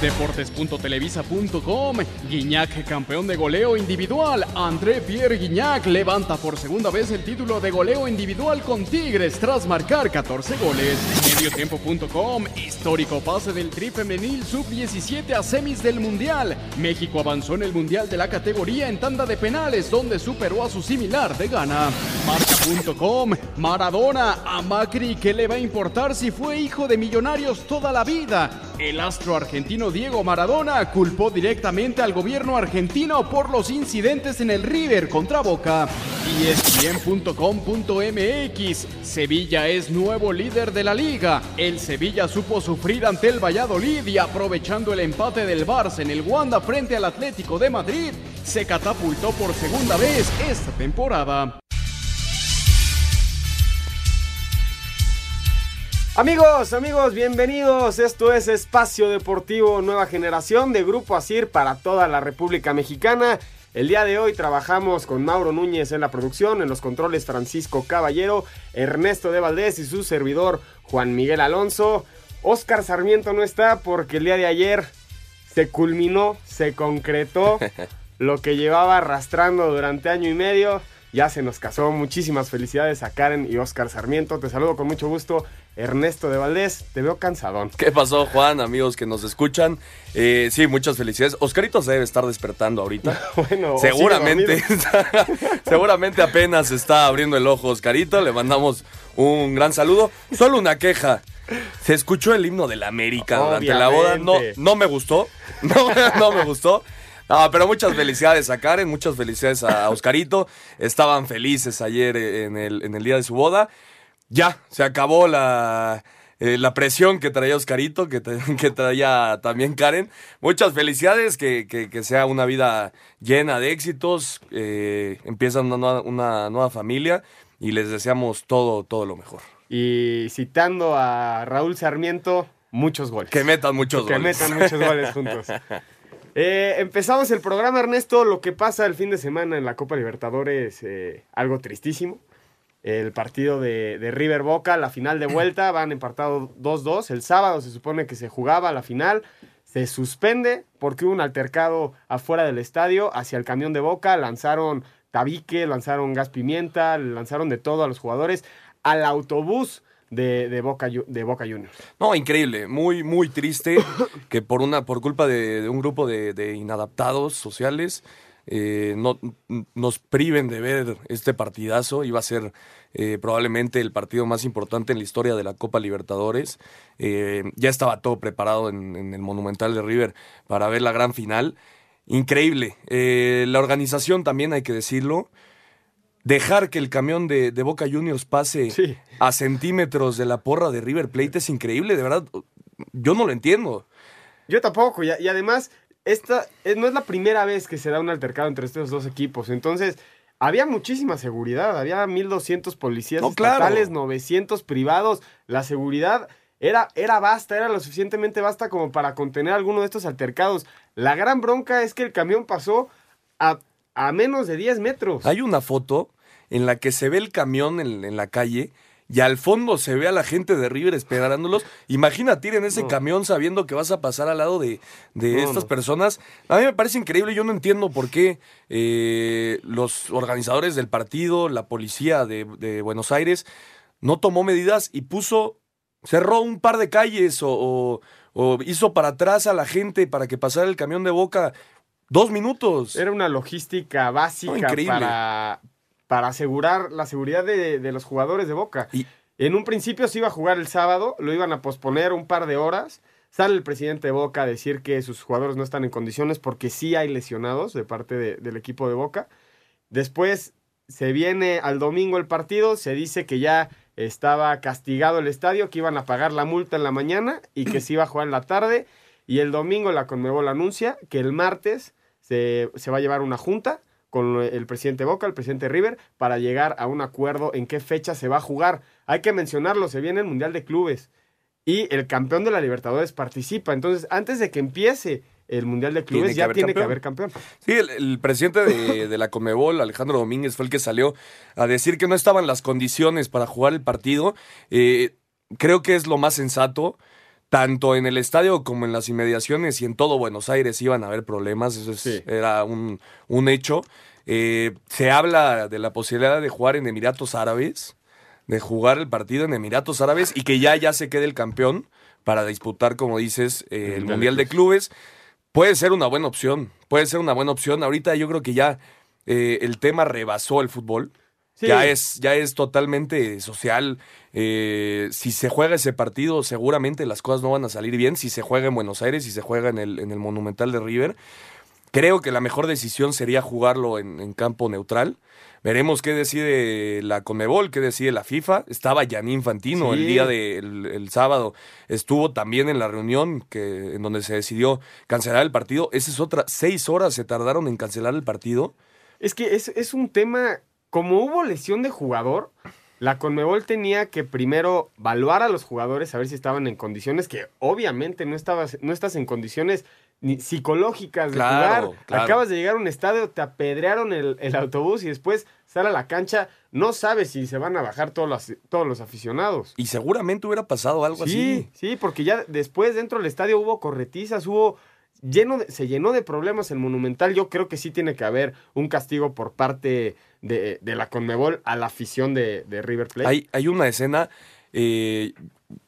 Deportes.televisa.com Guiñac campeón de goleo individual. André Pierre Guiñac levanta por segunda vez el título de goleo individual con Tigres tras marcar 14 goles. Mediotiempo.com Histórico pase del Tri femenil sub-17 a semis del Mundial. México avanzó en el Mundial de la categoría en tanda de penales donde superó a su similar de Ghana. Marca.com Maradona a Macri que le va a importar si fue hijo de millonarios toda la vida. El astro argentino Diego Maradona culpó directamente al gobierno argentino por los incidentes en el River contra Boca. E ESPN.com.mx Sevilla es nuevo líder de la liga. El Sevilla supo sufrir ante el Valladolid y aprovechando el empate del Barça en el Wanda frente al Atlético de Madrid, se catapultó por segunda vez esta temporada. Amigos, amigos, bienvenidos. Esto es Espacio Deportivo Nueva Generación de Grupo Asir para toda la República Mexicana. El día de hoy trabajamos con Mauro Núñez en la producción, en los controles Francisco Caballero, Ernesto de Valdés y su servidor Juan Miguel Alonso. Oscar Sarmiento no está porque el día de ayer se culminó, se concretó lo que llevaba arrastrando durante año y medio. Ya se nos casó. Muchísimas felicidades a Karen y Oscar Sarmiento. Te saludo con mucho gusto. Ernesto de Valdés, te veo cansadón. ¿Qué pasó, Juan? Amigos que nos escuchan. Eh, sí, muchas felicidades. Oscarito se debe estar despertando ahorita. Bueno, seguramente, seguramente apenas está abriendo el ojo Oscarito. Le mandamos un gran saludo. Solo una queja. Se escuchó el himno de la América durante la boda. No, no me gustó. No, no me gustó. No, pero muchas felicidades a Karen, muchas felicidades a Oscarito. Estaban felices ayer en el, en el día de su boda. Ya, se acabó la, eh, la presión que traía Oscarito, que, tra- que traía también Karen. Muchas felicidades, que, que- que sea una vida llena de éxitos. eh, empiezan una, nueva- una nueva familia y les deseamos todo, todo lo mejor. Y citando a Raúl Sarmiento, muchos goles. Que metan muchos que goles. metan muchos goles juntos. Eh, empezamos el programa, Ernesto. Lo que pasa el fin de semana en la Copa Libertadores, eh, algo tristísimo. El partido de, de River Boca, la final de vuelta, van empatados 2-2. El sábado se supone que se jugaba la final. Se suspende porque hubo un altercado afuera del estadio hacia el camión de Boca. Lanzaron tabique, lanzaron gas pimienta, lanzaron de todo a los jugadores al autobús de, de Boca, de Boca Juniors. No, increíble, muy, muy triste que por una, por culpa de, de un grupo de, de inadaptados sociales, eh, no, nos priven de ver este partidazo. Iba a ser eh, probablemente el partido más importante en la historia de la Copa Libertadores. Eh, ya estaba todo preparado en, en el Monumental de River para ver la gran final. Increíble. Eh, la organización también, hay que decirlo. Dejar que el camión de, de Boca Juniors pase Sí. a centímetros de la porra de River Plate es increíble, de verdad. Yo no lo entiendo. Yo tampoco, y, y además, esta eh, no es la primera vez que se da un altercado entre estos dos equipos. Entonces, había muchísima seguridad, había 1200 policías No, claro. estatales, 900 privados. La seguridad era, era basta, era lo suficientemente basta como para contener alguno de estos altercados. La gran bronca es que el camión pasó a, a menos de 10 metros. Hay una foto en la que se ve el camión en, en la calle y al fondo se ve a la gente de River esperándolos. Imagínate ir en ese No. camión sabiendo que vas a pasar al lado de, de No, estas no. personas. A mí me parece increíble. Yo no entiendo por qué eh, los organizadores del partido, la policía de, de Buenos Aires, no tomó medidas y puso, cerró un par de calles o, o- o hizo para atrás a la gente para que pasara el camión de boca. Dos minutos. Era una logística básica para, para asegurar la seguridad de, de los jugadores de Boca. Y- En un principio se iba a jugar el sábado, lo iban a posponer un par de horas. Sale el presidente de Boca a decir que sus jugadores no están en condiciones porque sí hay lesionados de parte de- del equipo de Boca. Después se viene al domingo el partido, se dice que ya estaba castigado el estadio, que iban a pagar la multa en la mañana y que se iba a jugar en la tarde. Y el domingo la Conmebol anuncia que el martes se, se va a llevar una junta con el presidente Boca, el presidente River, para llegar a un acuerdo en qué fecha se va a jugar. Hay que mencionarlo, se viene el Mundial de Clubes y el campeón de la Libertadores participa. Entonces, antes de que empiece el Mundial de Clubes, ya tiene que haber campeón. Sí, el, el presidente de, de la Comebol, Alejandro Domínguez, fue el que salió a decir que no estaban las condiciones para jugar el partido. Eh, creo que es lo más sensato. Tanto en el estadio como en las inmediaciones y en todo Buenos Aires iban a haber problemas, eso es- Sí. era un, un hecho. Eh, se habla de la posibilidad de jugar en Emiratos Árabes, de jugar el partido en Emiratos Árabes y que ya, ya se quede el campeón para disputar, como dices, eh, el Mundial de Clubes. Puede ser una buena opción, puede ser una buena opción. Ahorita yo creo que ya eh, el tema rebasó el fútbol. Sí. Ya, es, ya es totalmente social. Eh, si se juega ese partido, seguramente las cosas no van a salir bien. Si se juega en Buenos Aires, si se juega en el, en el Monumental de River. Creo que la mejor decisión sería jugarlo en, en campo neutral. Veremos qué decide la Conmebol, qué decide la FIFA. Estaba Gianni Infantino Sí. el día del el sábado. Estuvo también en la reunión que, en donde se decidió cancelar el partido. Esa es otra. Seis horas se tardaron en cancelar el partido. Es que es, es un tema, como hubo lesión de jugador, la Conmebol tenía que primero evaluar a los jugadores, a ver si estaban en condiciones, que obviamente no, estabas, no estás en condiciones ni psicológicas de Claro, jugar. claro. Acabas de llegar a un estadio, te apedrearon el, el autobús y después sale a la cancha, no sabes si se van a bajar todos los, todos los aficionados. Y seguramente hubiera pasado algo Sí, así. sí, porque ya después dentro del estadio hubo corretizas, hubo lleno de- se llenó de problemas el Monumental. Yo creo que sí tiene que haber un castigo por parte de, de la Conmebol a la afición de, de River Plate. Hay, hay una escena, eh,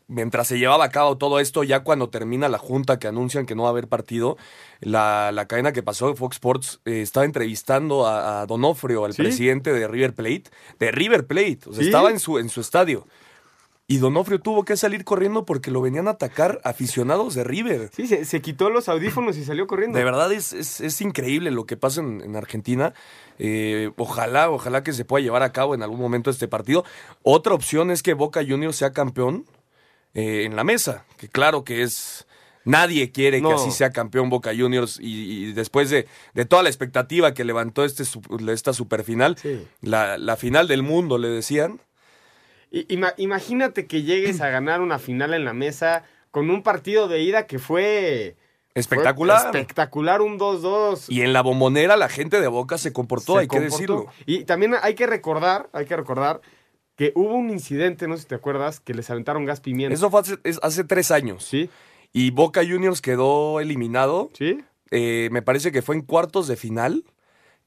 mientras se llevaba a cabo todo esto, ya cuando termina la junta que anuncian que no va a haber partido, la, la cadena que pasó, Fox Sports, eh, estaba entrevistando a, a Donofrio, al ¿Sí? presidente de River Plate, de River Plate, o sea, ¿Sí? estaba en su, en su estadio. Y Donofrio tuvo que salir corriendo porque lo venían a atacar aficionados de River. Sí, se, se quitó los audífonos y salió corriendo. De verdad es, es, es increíble lo que pasa en, en Argentina. Eh, ojalá, ojalá que se pueda llevar a cabo en algún momento este partido. Otra opción es que Boca Juniors sea campeón eh, en la mesa, que claro que es... Nadie quiere que así sea campeón Boca Juniors y, y después de, de toda la expectativa que levantó este, esta superfinal, Sí. la, la final del mundo, le decían. Ima- imagínate que llegues a ganar una final en la mesa con un partido de ida que fue... Espectacular. fue espectacular, un 2-2. Y en la bombonera la gente de Boca se comportó, se hay que decirlo. Y también hay que recordar, hay que recordar que hubo un incidente, no sé si te acuerdas, que les aventaron gas pimienta. Eso fue hace, es- hace tres años. Sí, Y Boca Juniors quedó eliminado. sí. eh, me parece que fue en cuartos de final.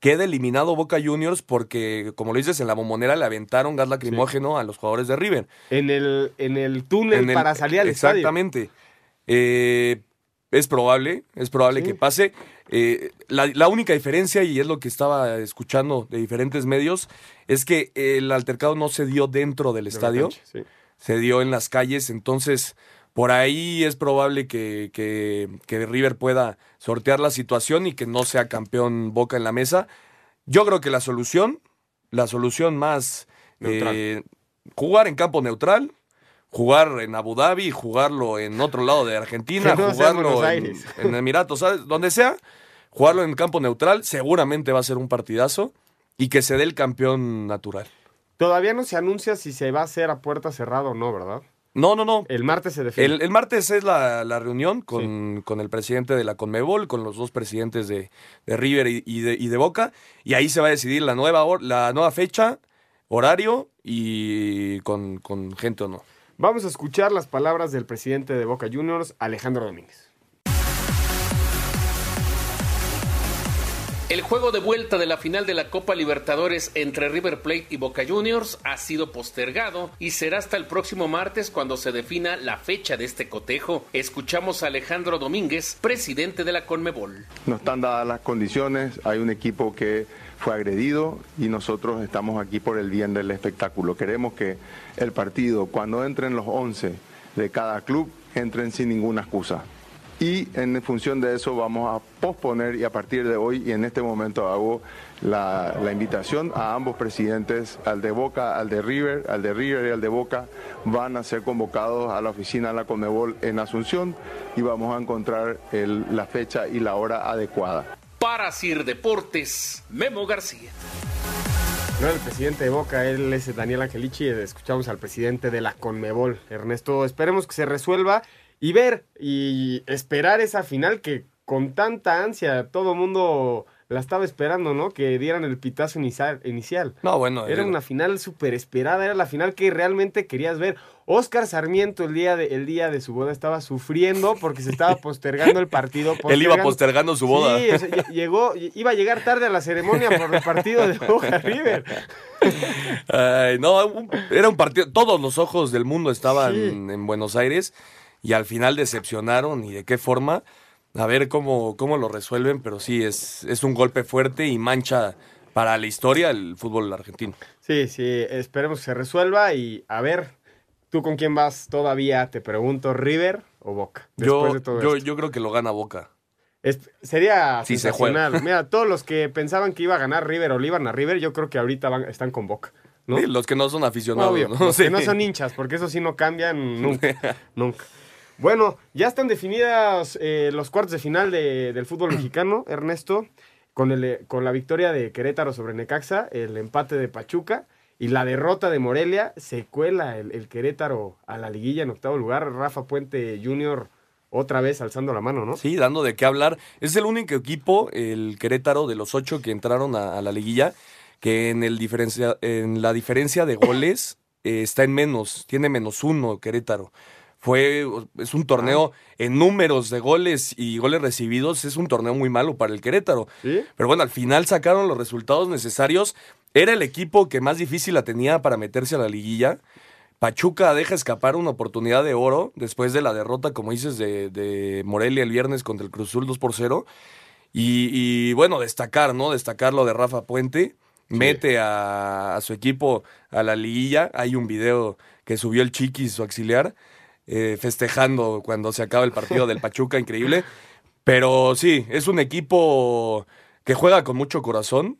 Queda eliminado Boca Juniors porque, como lo dices, en la bombonera le aventaron gas lacrimógeno a los jugadores de River. En el, en el túnel En el- para salir al estadio. Exactamente. Eh, es probable, es probable Sí. que pase. Eh, la, la única diferencia, y es lo que estaba escuchando de diferentes medios, es que el altercado no se dio dentro del De estadio. cancha, sí. se dio en las calles, entonces por ahí es probable que, que- que River pueda sortear la situación y que no sea campeón Boca en la mesa. Yo creo que la solución, la solución más Neutral. eh, jugar en campo neutral, jugar en Abu Dhabi, jugarlo en otro lado de Argentina, no jugarlo Buenos en, Aires. en Emiratos, ¿sabes? donde sea, jugarlo en campo neutral, seguramente va a ser un partidazo y que se dé el campeón natural. Todavía no se anuncia si se va a hacer a puerta cerrada o no, ¿verdad? No, no, no. El martes se define. El, el martes es la, la reunión con, con el presidente de la Conmebol, con los dos presidentes de, de River y, y de, y de Boca, y ahí se va a decidir la nueva, la nueva fecha, horario y con, con gente o no. Vamos a escuchar las palabras del presidente de Boca Juniors, Alejandro Domínguez. El juego de vuelta de la final de la Copa Libertadores entre River Plate y Boca Juniors ha sido postergado y será hasta el próximo martes cuando se defina la fecha de este cotejo. Escuchamos a Alejandro Domínguez, presidente de la Conmebol. No están dadas las condiciones, hay un equipo que fue agredido y nosotros estamos aquí por el bien del espectáculo. Queremos que el partido, cuando entren los 11 de cada club, entren sin ninguna excusa y en función de eso vamos a posponer y a partir de hoy y en este momento hago la, invitación a ambos presidentes, al de Boca, al de River, al de River y al de Boca, van a ser convocados a la oficina de la Conmebol en Asunción y vamos a encontrar la fecha y la hora adecuada. Para Sir Deportes, Memo García. No el presidente de Boca, él es Daniel Angelici, escuchamos al presidente de la Conmebol, Ernesto, esperemos que se resuelva y ver y esperar esa final que con tanta ansia todo el mundo la estaba esperando, ¿no? Que dieran el pitazo inicial. No, bueno. Era una final súper esperada, era la final que realmente querías ver. Oscar Sarmiento el día, de, el día de su boda estaba sufriendo porque se estaba postergando el partido. Él iba postergando su boda. Sí, llegó, iba a llegar tarde a la ceremonia por el partido de Boca River. no, era un partido, todos los ojos del mundo estaban en Buenos Aires y al final decepcionaron y de qué forma. A ver cómo, cómo lo resuelven, pero sí, es, es un golpe fuerte y mancha para la historia el fútbol argentino. Sí, sí, esperemos que se resuelva y a ver, ¿tú con quién vas todavía? Te pregunto, ¿River o Boca? Yo, yo, yo, creo que lo gana Boca. sería sensacional. Mira, todos los que pensaban que iba a ganar River o le iban a River, yo creo que ahorita van, están con Boca. ¿no? los que no son aficionados. Los que no son hinchas, porque eso sí no cambian nunca. nunca. Bueno, ya están definidas eh, los cuartos de final del fútbol mexicano, Ernesto, con, el, con la victoria de Querétaro sobre Necaxa, el empate de Pachuca y la derrota de Morelia. Se cuela el, Querétaro a la liguilla en octavo lugar. Rafa Puente Jr. otra vez alzando la mano, ¿no? Sí, dando de qué hablar. Es el único equipo, el Querétaro, de los ocho que entraron a, la liguilla, que en, el diferencia, en la diferencia de goles eh, está en menos, tiene menos uno Querétaro fue es un torneo en números de goles y goles recibidos es un torneo muy malo para el Querétaro. Pero bueno al final sacaron los resultados necesarios. Era el equipo que más difícil la tenía para meterse a la liguilla. Pachuca deja escapar una oportunidad de oro después de la derrota como dices de, de Morelia el viernes contra el Cruzul 2 por 0 y, bueno destacar no destacar lo de Rafa Puente. Mete a, a su equipo a la liguilla. Hay un video que subió el Chiquis su auxiliar eh, festejando cuando se acaba el partido del Pachuca, increíble. Pero sí, es un equipo que juega con mucho corazón,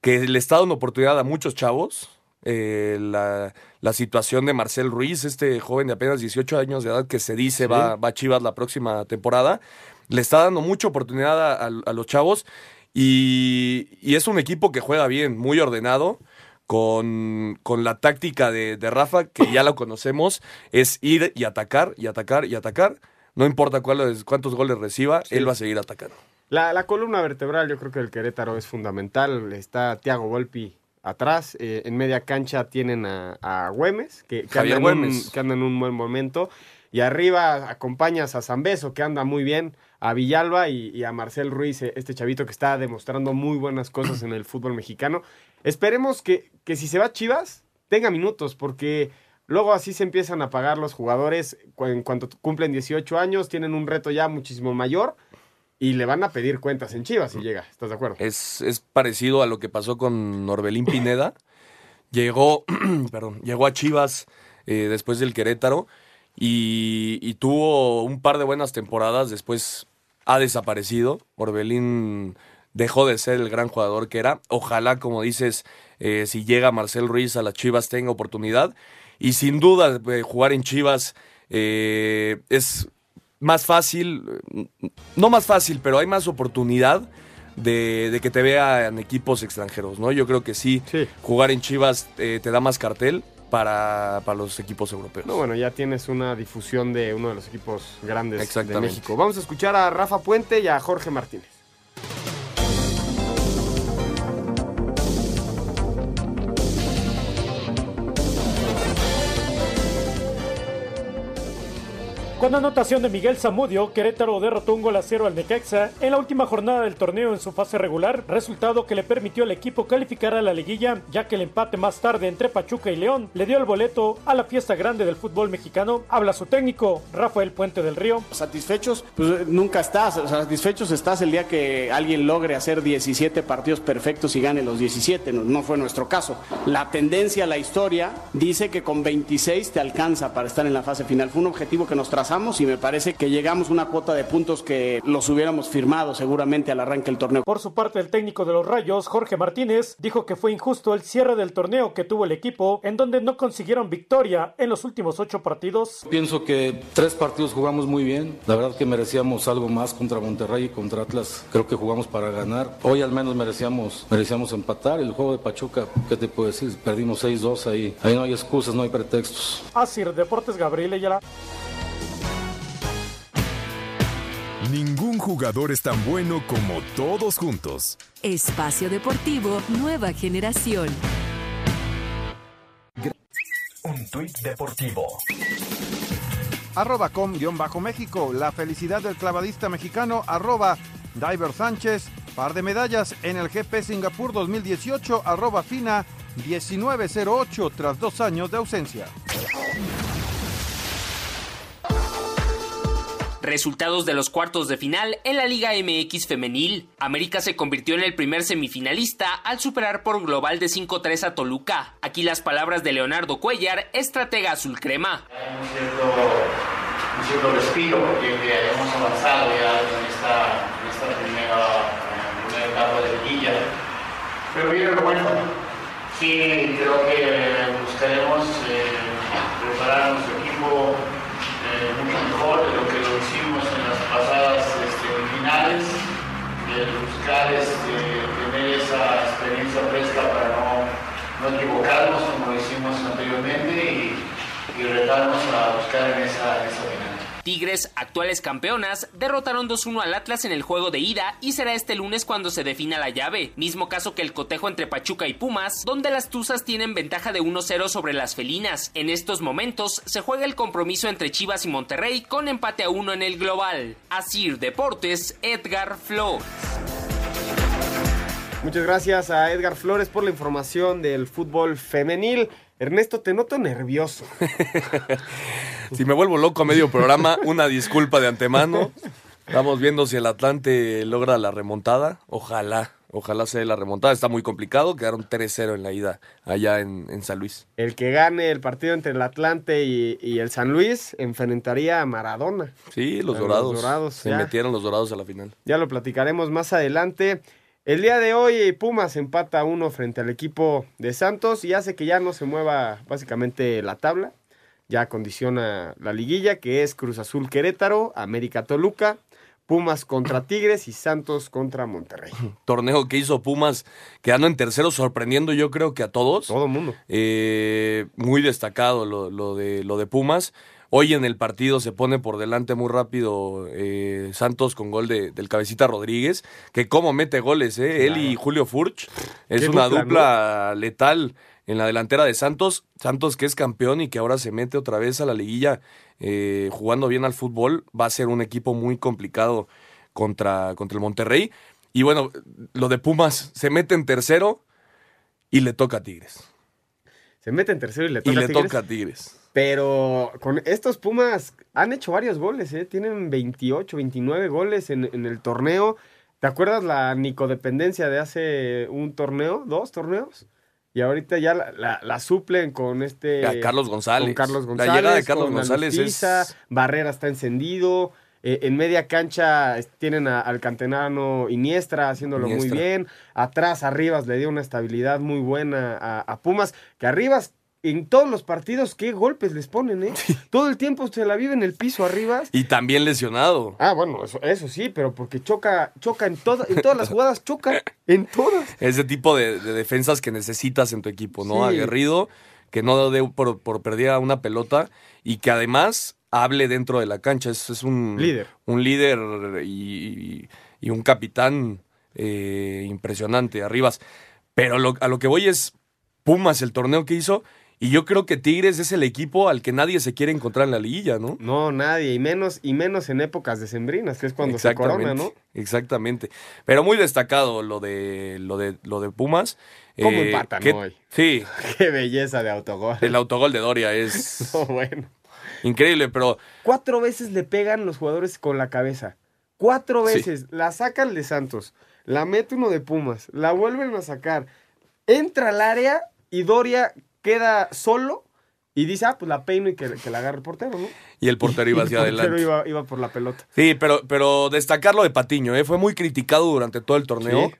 que le está dando oportunidad a muchos chavos. Eh, la, situación de Marcel Ruiz, este joven de apenas 18 años de edad que se dice va, va a Chivas la próxima temporada, le está dando mucha oportunidad a, los chavos y, y, es un equipo que juega bien, muy ordenado con, con la táctica de, de, Rafa, que ya lo conocemos, es ir y atacar y atacar y atacar. No importa cuál, cuántos goles reciba, él va a seguir atacando. La, la, columna vertebral yo creo que el Querétaro es fundamental. Está Tiago Volpi atrás. Eh, en media cancha tienen a, a Güemes, que, que, anda que, anda en un buen momento. Y arriba acompañas a Zambeso, que anda muy bien, a Villalba y, y, a Marcel Ruiz, este chavito que está demostrando muy buenas cosas en el fútbol mexicano. Esperemos que, que si se va Chivas, tenga minutos, porque luego así se empiezan a pagar los jugadores en cuanto cumplen 18 años, tienen un reto ya muchísimo mayor y le van a pedir cuentas en Chivas si llega. ¿Estás de acuerdo? Es, es parecido a lo que pasó con Norbelín Pineda. llegó, perdón, llegó a Chivas eh, después del Querétaro y, y, tuvo un par de buenas temporadas. Después ha desaparecido. Orbelín dejó de ser el gran jugador que era. Ojalá, como dices, eh, si llega Marcel Ruiz a las Chivas tenga oportunidad. Y sin duda, eh, jugar en Chivas eh, es más fácil, no más fácil, pero hay más oportunidad de, que te vean equipos extranjeros, ¿no? Yo creo que sí, jugar en Chivas te da más cartel. Para, para, los equipos europeos. No, bueno, ya tienes una difusión de uno de los equipos grandes de México. Vamos a escuchar a Rafa Puente y a Jorge Martínez. Con anotación de Miguel Zamudio, Querétaro derrotó un gol a cero al Necaxa en la última jornada del torneo en su fase regular, resultado que le permitió al equipo calificar a la liguilla, ya que el empate más tarde entre Pachuca y León le dio el boleto a la fiesta grande del fútbol mexicano. Habla su técnico, Rafael Puente del Río. Satisfechos, pues nunca estás, satisfechos estás el día que alguien logre hacer 17 partidos perfectos y gane los 17, no, no fue nuestro caso. La tendencia, la historia, dice que con 26 te alcanza para estar en la fase final. Fue un objetivo que nos trazamos y me parece que llegamos a una cuota de puntos que los hubiéramos firmado seguramente al arranque del torneo. Por su parte, el técnico de los Rayos, Jorge Martínez, dijo que fue injusto el cierre del torneo que tuvo el equipo, en donde no consiguieron victoria en los últimos ocho partidos. Pienso que tres partidos jugamos muy bien. La verdad que merecíamos algo más contra Monterrey y contra Atlas. Creo que jugamos para ganar. Hoy al menos merecíamos, merecíamos empatar. El juego de Pachuca, ¿qué te puedo decir? Perdimos 6-2 ahí. Ahí no hay excusas, no hay pretextos. Así, Deportes Gabriel Ayala. Ningún jugador es tan bueno como todos juntos. Espacio Deportivo Nueva Generación. Un tuit deportivo. Arroba com-méxico. La felicidad del clavadista mexicano. Arroba Diver Sánchez. Par de medallas en el GP Singapur 2018. Arroba Fina 1908 tras dos años de ausencia. Resultados de los cuartos de final en la Liga MX femenil. América se convirtió en el primer semifinalista al superar por global de 5-3 a Toluca. Aquí las palabras de Leonardo Cuellar, estratega azul crema. Cierto, un cierto respiro porque hemos avanzado ya en esta, en esta primera, primera etapa de liguilla. Pero viene lo bueno. Sí, creo que buscaremos eh, preparar nuestro equipo eh, mucho mejor de lo que lo hicimos en las pasadas este, finales, de buscar este, tener esa experiencia fresca para no, no equivocarnos como hicimos anteriormente y, y retarnos a buscar en esa, en. Tigres, actuales campeonas, derrotaron 2-1 al Atlas en el juego de ida y será este lunes cuando se defina la llave. Mismo caso que el cotejo entre Pachuca y Pumas, donde las Tuzas tienen ventaja de 1-0 sobre las felinas. En estos momentos se juega el compromiso entre Chivas y Monterrey con empate a 1 en el global. Asir Deportes, Edgar Flores. Muchas gracias a Edgar Flores por la información del fútbol femenil. Ernesto, te noto nervioso. si me vuelvo loco a medio programa, una disculpa de antemano. Estamos viendo si el Atlante logra la remontada. Ojalá, ojalá sea la remontada. Está muy complicado. Quedaron 3-0 en la ida allá en, en, San Luis. El que gane el partido entre el Atlante y, y el San Luis enfrentaría a Maradona. Sí, los A dorados. Los dorados. Se ya. metieron los dorados a la final. Ya lo platicaremos más adelante. El día de hoy Pumas empata uno frente al equipo de Santos y hace que ya no se mueva básicamente la tabla. Ya condiciona la liguilla que es Cruz Azul Querétaro, América Toluca, Pumas contra Tigres y Santos contra Monterrey. Torneo que hizo Pumas quedando en tercero, sorprendiendo yo creo que a todos. Todo el mundo. Eh, muy destacado lo, lo, de, lo de Pumas. Hoy en el partido se pone por delante muy rápido eh, Santos con gol de, del cabecita Rodríguez, que como mete goles, ¿eh? Él y Julio Furch. Es una dupla, dupla letal en la delantera de Santos. Santos que es campeón y que ahora se mete otra vez a la liguilla eh, jugando bien al fútbol. Va a ser un equipo muy complicado contra, contra el Monterrey. Y bueno, lo de Pumas se mete en tercero y le toca a Tigres. Se mete en tercero y le toca, Y le a, Tigres, toca a Tigres. Pero con estos Pumas han hecho varios goles, ¿eh? Tienen 28, 29 goles en, en el torneo. ¿Te acuerdas la nicodependencia de hace un torneo? ¿Dos torneos? Y ahorita ya la, la, la suplen con este... A Carlos González. Con Carlos La González. llegada de Carlos con González Alustiza, es- Barrera está encendido. eh, en media cancha tienen a- al cantenano Iniestra haciéndolo muy bien. Atrás, Arribas le dio una estabilidad muy buena a, a Pumas. Que Arribas, en todos los partidos, qué golpes les ponen, ¿eh? Todo el tiempo se la vive en el piso Arribas. Y también lesionado. Ah, bueno, eso, eso sí, pero porque choca, choca en, toda- en todas las jugadas, choca en todas. Ese tipo de, de defensas que necesitas en tu equipo, ¿no? Sí. Aguerrido, que no dé por, por perdida una pelota y que además hable dentro de la cancha. Es, es un Líder. Un líder y, y un capitán eh, impresionante, Arribas. Pero lo- a lo que voy es Pumas, el torneo que hizo, Y yo creo que Tigres es el equipo al que nadie se quiere encontrar en la liguilla, ¿no? No, nadie, y menos, y menos en épocas decembrinas, que es cuando se corona, ¿no? Exactamente. Pero muy destacado lo de lo de lo de Pumas. ¿Cómo eh, empatan hoy? Sí. Qué belleza de autogol. El autogol de Doria es bueno. increíble, pero cuatro veces le pegan los jugadores con la cabeza. Cuatro veces la sacan de Santos, la mete uno de Pumas, la vuelven a sacar, entra al área y Doria queda solo y dice, ah, pues la peino y que, la agarre el portero, ¿no? Y el portero iba hacia adelante. El portero iba, por la pelota. Sí, pero, pero destacarlo de Patiño, ¿eh? fue muy criticado durante todo el torneo.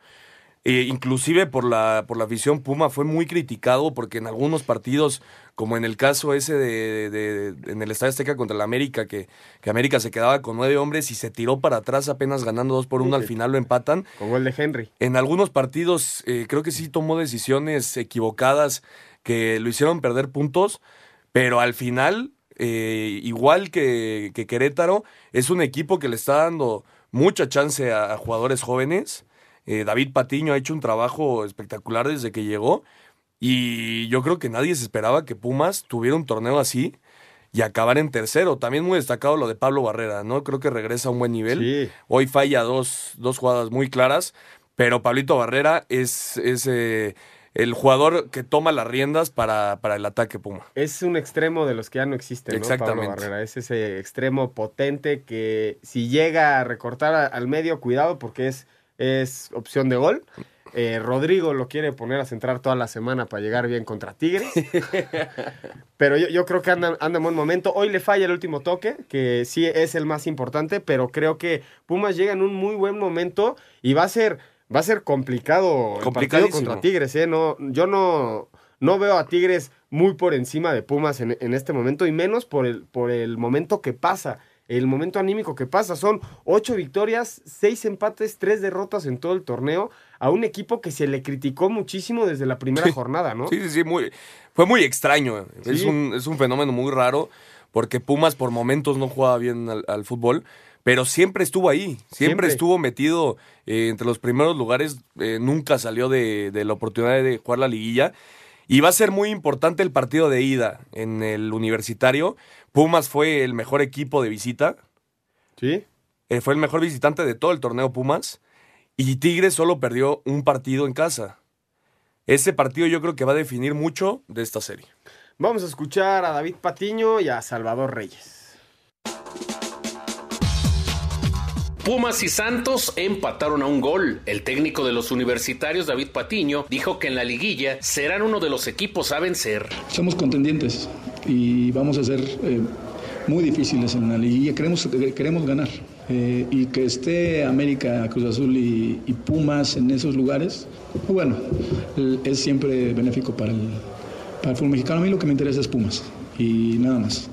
Eh, inclusive por la, por la afición Puma fue muy criticado porque en algunos partidos, como en el caso ese de, en el Estadio Azteca contra el América, que, que, América se quedaba con nueve hombres y se tiró para atrás apenas ganando dos por uno, al final lo empatan. Como el de Henry. En algunos partidos eh, creo que sí tomó decisiones equivocadas que lo hicieron perder puntos, pero al final, eh, igual que, Querétaro, es un equipo que le está dando mucha chance a, jugadores jóvenes. Eh, David Patiño ha hecho un trabajo espectacular desde que llegó y yo creo que nadie se esperaba que Pumas tuviera un torneo así y acabar en tercero. También muy destacado lo de Pablo Barrera, ¿no? Creo que regresa a un buen nivel. Hoy falla dos, dos jugadas muy claras, pero Pablito Barrera es, es eh, el jugador que toma las riendas para, para, el ataque Puma. Es un extremo de los que ya no existen, ¿no? Exactamente. Pablo Barrera. Es ese extremo potente que si llega a recortar al medio, cuidado porque es, es opción de gol. Eh, Rodrigo lo quiere poner a centrar toda la semana para llegar bien contra Tigres. pero yo, yo, creo que anda, anda en buen momento. Hoy le falla el último toque, que sí es el más importante, pero creo que Pumas llega en un muy buen momento y va a ser va a ser complicado el partido contra Tigres, ¿eh? No, yo no, no veo a Tigres muy por encima de Pumas en, este momento y menos por el, por el momento que pasa, el momento anímico que pasa. Son ocho victorias, seis empates, tres derrotas en todo el torneo a un equipo que se le criticó muchísimo desde la primera jornada, ¿no? Sí, sí, sí, muy, fue muy extraño. Es, un, es un fenómeno muy raro porque Pumas por momentos no jugaba bien al fútbol pero siempre estuvo ahí, siempre, estuvo metido eh, entre los primeros lugares, eh, nunca salió de, la oportunidad de jugar la liguilla. Y va a ser muy importante el partido de ida en el universitario. Pumas fue el mejor equipo de visita. Sí. Eh, fue el mejor visitante de todo el torneo Pumas. Y Tigres solo perdió un partido en casa. Ese partido yo creo que va a definir mucho de esta serie. Vamos a escuchar a David Patiño y a Salvador Reyes. Pumas y Santos empataron a un gol. El técnico de los universitarios, David Patiño, dijo que en la liguilla serán uno de los equipos a vencer. Somos contendientes y vamos a ser eh, muy difíciles en la liguilla. Queremos, queremos ganar. Eh, y que esté América, Cruz Azul y, Pumas en esos lugares, bueno, es siempre benéfico para el, para fútbol mexicano. A mí lo que me interesa es Pumas y nada más.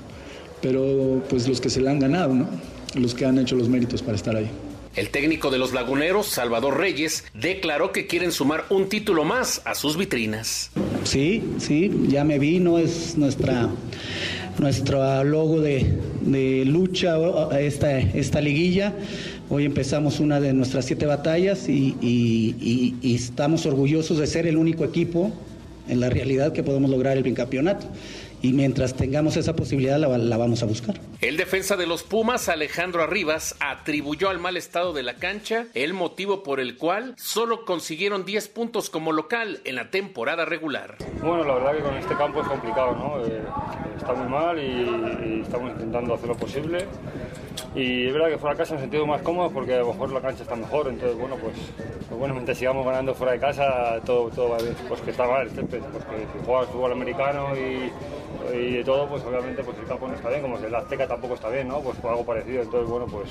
Pero pues los que se le han ganado, ¿no? Los que han hecho los méritos para estar ahí. El técnico de los Laguneros, Salvador Reyes, declaró que quieren sumar un título más a sus vitrinas. Sí, sí, ya me vi, no es nuestra nuestro logo de, lucha esta, esta liguilla. Hoy empezamos una de nuestras siete batallas y, y estamos orgullosos de ser el único equipo en la realidad que podemos lograr el bicampeonato y mientras tengamos esa posibilidad la, vamos a buscar. El defensa de los Pumas, Alejandro Arribas, atribuyó al mal estado de la cancha el motivo por el cual solo consiguieron 10 puntos como local en la temporada regular. Bueno, la verdad que con este campo es complicado, ¿no? Eh, está muy mal y, estamos intentando hacer lo posible. Y es verdad que fuera de casa he sentido más cómodo porque a lo mejor la cancha está mejor, entonces bueno, pues, pues bueno, mientras sigamos ganando fuera de casa todo, todo va bien. Pues que está mal, porque si juegas fútbol americano y y de todo, pues obviamente pues el campo no está bien, como si el Azteca tampoco está bien, ¿no? Pues por algo parecido, entonces bueno, pues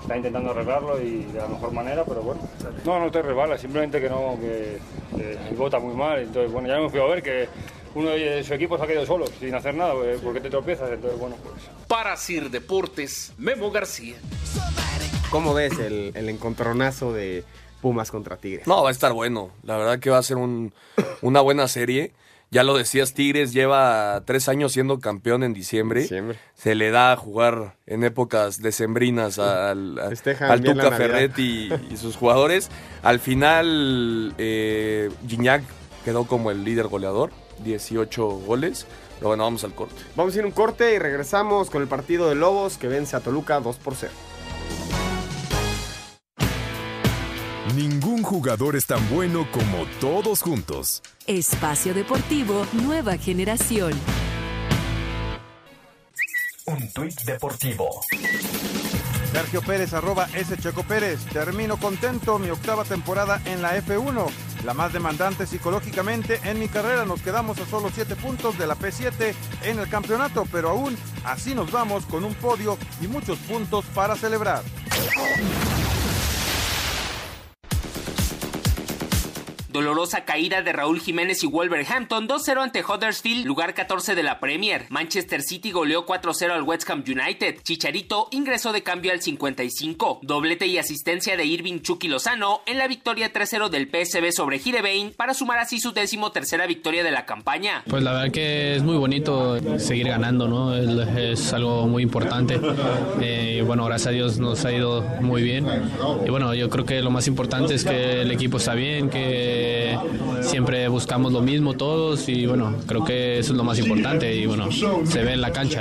está intentando arreglarlo y de la mejor manera, pero bueno. No, no te resbala, simplemente que no, que, el bota muy mal, entonces bueno, ya me fui a ver que uno de su equipo se ha quedado solo, sin hacer nada, pues, porque te tropiezas, entonces bueno, pues... Para Sir Deportes, Memo García. ¿Cómo ves el, el encontronazo de Pumas contra Tigres? No, va a estar bueno, la verdad que va a ser un, una buena serie. Ya lo decías, Tigres lleva tres años siendo campeón en diciembre. Se le da a jugar en épocas decembrinas al, al Tuca Ferretti y, sus jugadores. Al final, eh, Gignac quedó como el líder goleador 18 goles. Pero bueno, vamos al corte. Vamos a ir un corte y regresamos con el partido de Lobos que vence a Toluca 2 por 0. Ningún jugador es tan bueno como todos juntos. Espacio Deportivo Nueva Generación. Un tuit deportivo. Sergio Pérez, arroba S. Checo Pérez. Termino contento mi octava temporada en la F1. La más demandante psicológicamente en mi carrera. Nos quedamos a solo 7 puntos de la P7 en el campeonato, pero aún así nos vamos con un podio y muchos puntos para celebrar. Dolorosa caída de Raúl Jiménez y Wolverhampton 2-0 ante Huddersfield, lugar 14 de la Premier. Manchester City goleó 4-0 al West Ham United. Chicharito ingresó de cambio al 55. Doblete y asistencia de Irving Chucky Lozano en la victoria 3-0 del PSV sobre Girebain para sumar así su décimo tercera victoria de la campaña. Pues la verdad que es muy bonito seguir ganando, ¿no? Es, algo muy importante. Eh, bueno, gracias a Dios nos ha ido muy bien. Y bueno, yo creo que lo más importante es que el equipo está bien, que siempre buscamos lo mismo todos y bueno, creo que eso es lo más importante y bueno, se ve en la cancha.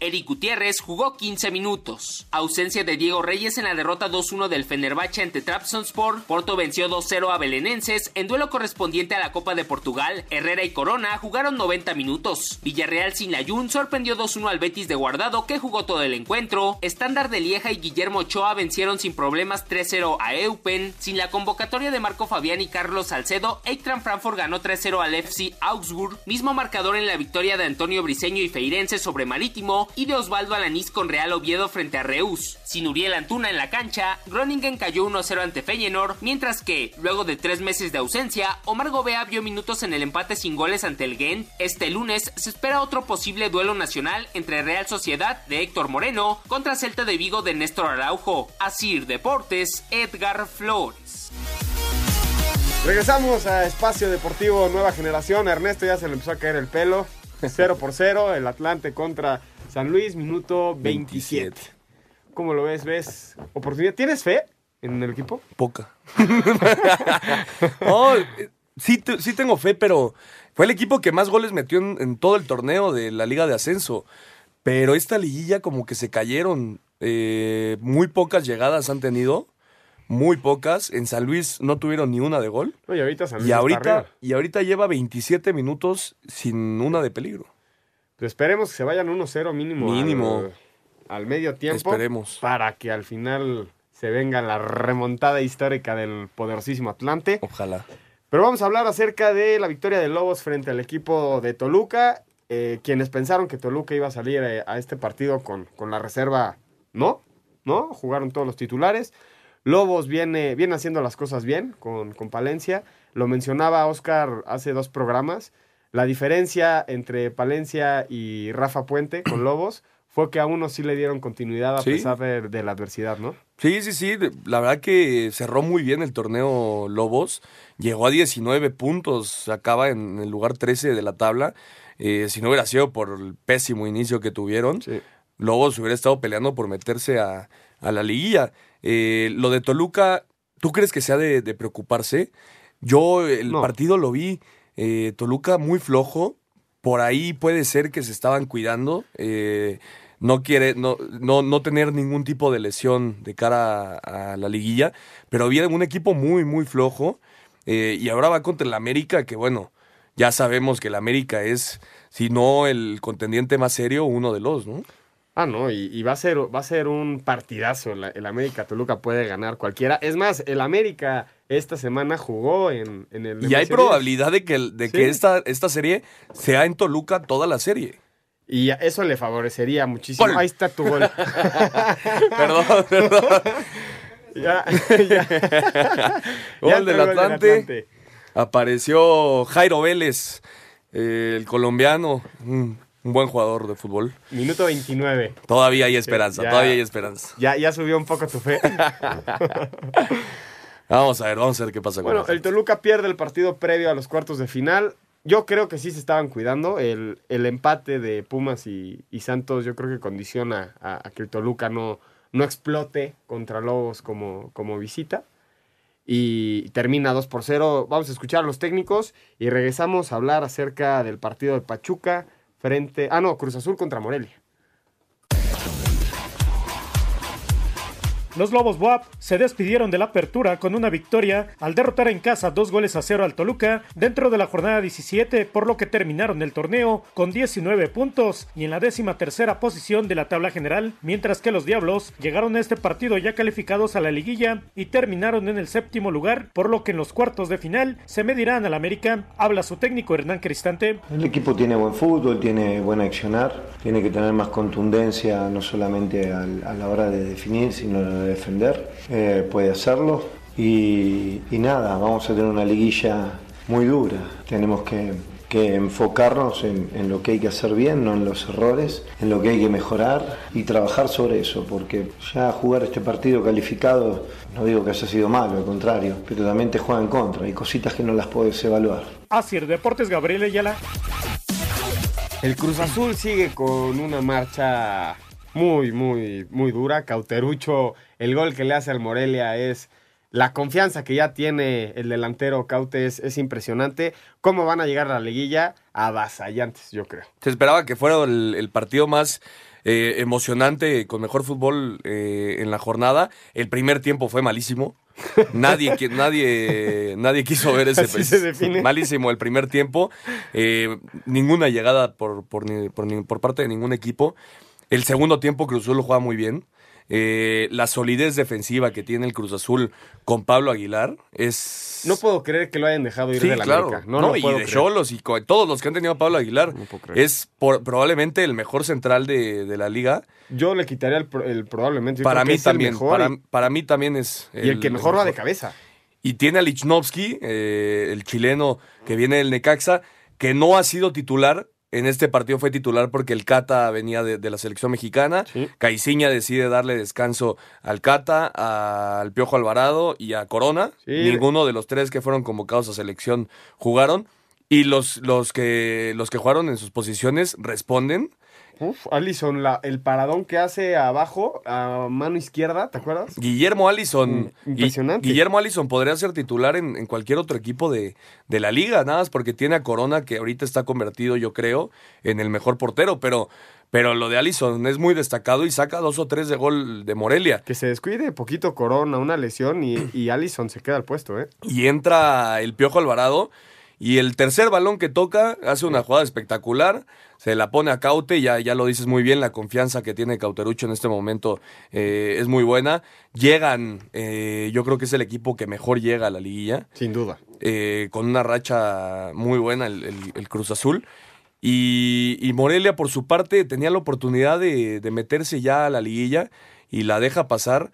Eric Gutiérrez jugó 15 minutos. Ausencia de Diego Reyes en la derrota 2-1 del Fenerbahce ante Trabzonspor. Porto venció 2-0 a Belenenses en duelo correspondiente a la Copa de Portugal. Herrera y Corona jugaron 90 minutos. Villarreal sin Layún sorprendió 2-1 al Betis de Guardado que jugó todo el encuentro. Estándar de Lieja y Guillermo Ochoa vencieron sin problemas 3-0 a Eupen. Sin la convocatoria de Marco Fabián y Carlos Salcedo, Frankfurt ganó 3-0 al FC Augsburg, mismo marcador en la victoria de Antonio Briseño y Feirense sobre Marítimo y de Osvaldo Alanís con Real Oviedo frente a Reus. Sin Uriel Antuna en la cancha, Groningen cayó 1-0 ante Feyenoord, mientras que, luego de tres meses de ausencia, Omar Gobea vio minutos en el empate sin goles ante el Gent. Este lunes se espera otro posible duelo nacional entre Real Sociedad de Héctor Moreno contra Celta de Vigo de Néstor Araujo. Asir Deportes, Edgar Flores. Regresamos a Espacio Deportivo Nueva Generación. Ernesto ya se le empezó a caer el pelo. 0 por 0, el Atlante contra San Luis, minuto 27. ¿Cómo lo ves? ¿Ves oportunidad? ¿Tienes fe en el equipo? Poca. no, sí, sí tengo fe, pero fue el equipo que más goles metió en, en todo el torneo de la Liga de Ascenso. Pero esta liguilla como que se cayeron. eh, muy pocas llegadas han tenido. Muy pocas. En San Luis no tuvieron ni una de gol. No, y ahorita San Luis Y ahorita, y ahorita lleva 27 minutos sin una de peligro. Pues esperemos que se vayan 1-0 mínimo. Mínimo. Al, al medio tiempo. Esperemos. Para que al final se venga la remontada histórica del poderosísimo Atlante. Ojalá. Pero vamos a hablar acerca de la victoria de Lobos frente al equipo de Toluca. Eh, quienes pensaron que Toluca iba a salir eh, a este partido con, con la reserva, no, no, jugaron todos los titulares. Lobos viene, viene haciendo las cosas bien con, con Palencia. Lo mencionaba Oscar hace dos programas. La diferencia entre Palencia y Rafa Puente con Lobos fue que a uno sí le dieron continuidad a Sí. pesar de, de la adversidad, ¿no? Sí, sí, sí. La verdad que cerró muy bien el torneo Lobos. Llegó a 19 puntos. Acaba en el lugar 13 de la tabla. Eh, si no hubiera sido por el pésimo inicio que tuvieron, Lobos hubiera estado peleando por meterse a, a la liguilla. Eh, lo de Toluca, ¿tú crees que sea de, de preocuparse? Yo el partido lo vi. eh, Toluca muy flojo. Por ahí puede ser que se estaban cuidando. eh, no quiere no, no, no tener ningún tipo de lesión de cara a, a la liguilla, pero viene un equipo muy, muy flojo eh, y ahora va contra el América, que bueno, ya sabemos que el América es, si no el contendiente más serio, uno de los, ¿no? Ah, no, y, y va, a ser, va a ser un partidazo. La- El América Toluca puede ganar cualquiera. Es más, el América esta semana jugó en, en el. Y hay MLS10. probabilidad de que, de Sí. que esta, esta serie sea en Toluca toda la serie. Y eso le favorecería muchísimo. Gol. Ahí está tu gol. Perdón, perdón. Ya, ya. Ya Gol del el Atlante. Apareció Jairo Vélez, eh, el colombiano, un, un buen jugador de fútbol. Minuto 29. Todavía hay esperanza, ya. todavía hay esperanza. Ya, ya subió un poco tu fe. Vamos a ver, vamos a ver qué pasa con Bueno, el Toluca pierde el partido previo a los cuartos de final. Yo creo que sí se estaban cuidando. El, el empate de Pumas y, y Santos yo creo que condiciona a, a que el Toluca no, no explote contra Lobos como, como visita. y termina 2 por 0. Vamos a escuchar a los técnicos y regresamos a hablar acerca del partido de Pachuca frente... Ah, no, Cruz Azul contra Morelia. Los Lobos WAP se despidieron de la apertura con una victoria al derrotar en casa dos goles a cero al Toluca dentro de la jornada 17, por lo que terminaron el torneo con 19 puntos y en la décima tercera posición de la tabla general, mientras que los Diablos llegaron a este partido ya calificados a la liguilla y terminaron en el séptimo lugar, por lo que en los cuartos de final se medirán al América. Habla su técnico Hernán Cristante. El equipo tiene buen fútbol, tiene buen accionar, tiene que tener más contundencia no solamente a la hora de definir, sino defender, eh, puede hacerlo. Y, nada, vamos a tener una liguilla muy dura. Tenemos que, enfocarnos en, lo que hay que hacer bien, no en los errores, en lo que hay que mejorar y trabajar sobre eso, porque ya jugar este partido calificado, no digo que haya sido malo, al contrario, pero también te juega en contra, hay cositas que no las puedes evaluar. Así Deportes Gabriel Ayala. El Cruz Azul sigue con una marcha muy, muy, muy dura. Cauterucho, el gol que le hace al Morelia es la confianza que ya tiene el delantero Caute es, impresionante. ¿Cómo van a llegar a la liguilla? Avasallantes, yo creo. Se esperaba que fuera el, partido más eh, emocionante, con mejor fútbol eh, en la jornada. El primer tiempo fue malísimo. Nadie, nadie, nadie quiso ver ese malísimo el primer tiempo. Eh, ninguna llegada por, por, por, por parte de ningún equipo. El segundo tiempo Cruz Azul lo juega muy bien. Eh, la solidez defensiva que tiene el Cruz Azul con Pablo Aguilar es. No puedo creer que lo hayan dejado ir de la América. No, y de Cholos y todos los que han tenido a Pablo Aguilar. es probablemente el mejor central de, la liga. Yo le quitaría el, probablemente. para mí también. Para, mí también es. y el que mejor, va de cabeza. Y tiene a Lichnowsky, eh, el chileno que viene del Necaxa, que no ha sido titular en este partido fue titular porque el Cata venía de, la selección mexicana. Sí. decide darle descanso al Cata, al Piojo Alvarado y a Corona. Ninguno de los tres que fueron convocados a selección jugaron. Y los, los, que, los que jugaron en sus posiciones responden. Uf, Allison, la, el paradón que hace abajo, a mano izquierda, ¿te acuerdas? Guillermo Allison. Mm, impresionante. Guillermo Allison podría ser titular en, cualquier otro equipo de, de, la liga, nada más porque tiene a Corona, que ahorita está convertido, yo creo, en el mejor portero, pero. Pero lo de Allison es muy destacado y saca dos o tres de gol de Morelia. Que se descuide poquito Corona, una lesión y, y Allison se queda al puesto, ¿eh? Y entra el Piojo Alvarado y el tercer balón que toca hace una jugada espectacular, se la pone a Caute, ya, ya lo dices muy bien, la confianza que tiene Cauterucho en este momento eh, es muy buena. Llegan, eh, yo creo que es el equipo que mejor llega a la liguilla. Sin duda. Eh, con una racha muy buena el, Cruz Azul. Y, Morelia, por su parte, tenía la oportunidad de, de meterse ya a la liguilla y la deja pasar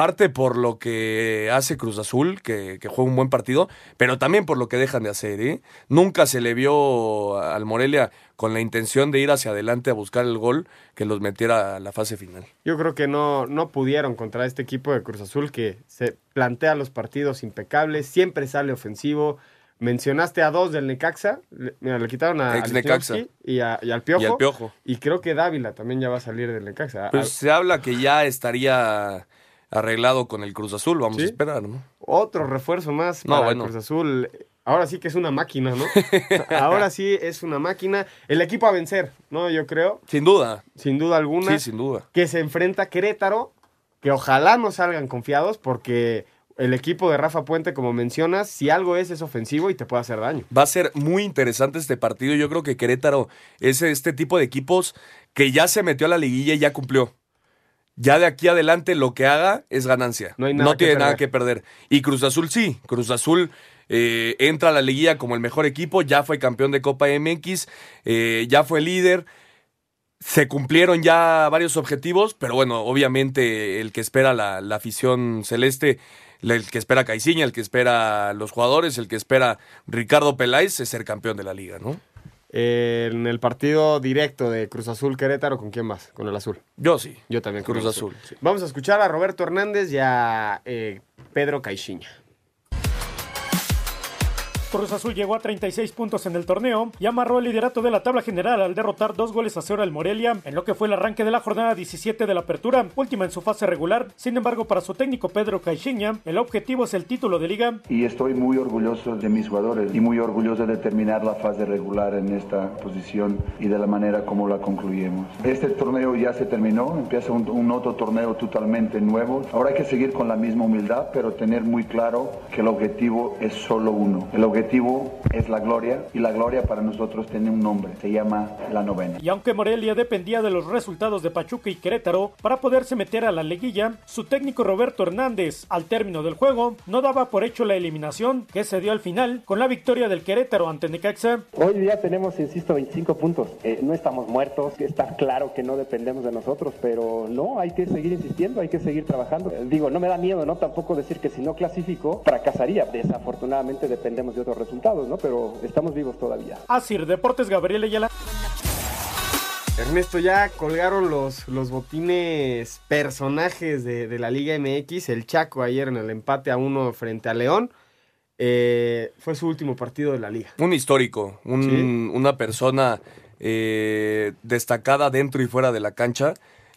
parte por lo que hace Cruz Azul, que, juega un buen partido, pero también por lo que dejan de hacer. ¿eh? Nunca se le vio al Morelia con la intención de ir hacia adelante a buscar el gol que los metiera a la fase final. Yo creo que no, no pudieron contra este equipo de Cruz Azul que se plantea los partidos impecables, siempre sale ofensivo. Mencionaste a dos del Necaxa, le, mira, le quitaron a, Necaxa. Y, al Piojo, y al Piojo. Y creo que Dávila también ya va a salir del Necaxa. Pues se habla que ya estaría arreglado con el Cruz Azul, vamos a esperar, ¿no? Otro refuerzo más para el Cruz Azul. Ahora sí que es una máquina, ¿no? Ahora sí es una máquina. El equipo a vencer, ¿no? Yo creo. Sin duda. Sin duda alguna. Sí, sin duda. Que se enfrenta a Querétaro, que ojalá no salgan confiados porque el equipo de Rafa Puente, como mencionas, si algo es, es ofensivo y te puede hacer daño. Va a ser muy interesante este partido. Yo creo que Querétaro es este tipo de equipos que ya se metió a la liguilla y ya cumplió ya de aquí adelante lo que haga es ganancia. No, tiene nada que perder. Y Cruz Azul sí, Cruz Azul eh, entra a la liguilla como el mejor equipo, ya fue campeón de Copa MX, eh, ya fue líder. Se cumplieron ya varios objetivos, pero bueno, obviamente el que espera la, afición celeste, el que espera Caiciña, el que espera los jugadores, el que espera Ricardo Peláez es ser campeón de la liga, ¿no? En el partido directo de Cruz Azul Querétaro, ¿con quién más? Con el azul. Yo sí. Yo también. Cruz, Azul. Vamos a escuchar a Roberto Hernández y a eh, Pedro Caixinha. Cruz Azul llegó a 36 puntos en el torneo y amarró el liderato de la tabla general al derrotar dos goles a cero al Morelia en lo que fue el arranque de la jornada 17 de la apertura, última en su fase regular. Sin embargo, para su técnico Pedro Caixinha, el objetivo es el título de liga. Y estoy muy orgulloso de mis jugadores y muy orgulloso de terminar la fase regular en esta posición y de la manera como la concluimos. Este torneo ya se terminó, empieza un, un otro torneo totalmente nuevo. Ahora hay que seguir con la misma humildad, pero tener muy claro que el objetivo es solo uno. El objetivo es la gloria y la gloria para nosotros tiene un nombre, se llama la novena. Y aunque Morelia dependía de los resultados de Pachuca y Querétaro para poderse meter a la liguilla, su técnico Roberto Hernández, al término del juego, no daba por hecho la eliminación que se dio al final con la victoria del Querétaro ante Necaxa. Hoy día tenemos, insisto, 25 puntos. Eh, no estamos muertos, está claro que no dependemos de nosotros, pero no, hay que seguir insistiendo, hay que seguir trabajando. Eh, digo, no me da miedo, ¿no? Tampoco decir que si no clasifico, fracasaría. Desafortunadamente dependemos de otros resultados, ¿no? Pero estamos vivos todavía. Asir Deportes Gabriel Ayala. Ernesto, ya colgaron los, los botines personajes de, de, la Liga MX. El Chaco ayer en el empate a uno frente a León. Eh, fue su último partido de la liga. Un histórico, un, ¿Sí? una persona eh, destacada dentro y fuera de la cancha.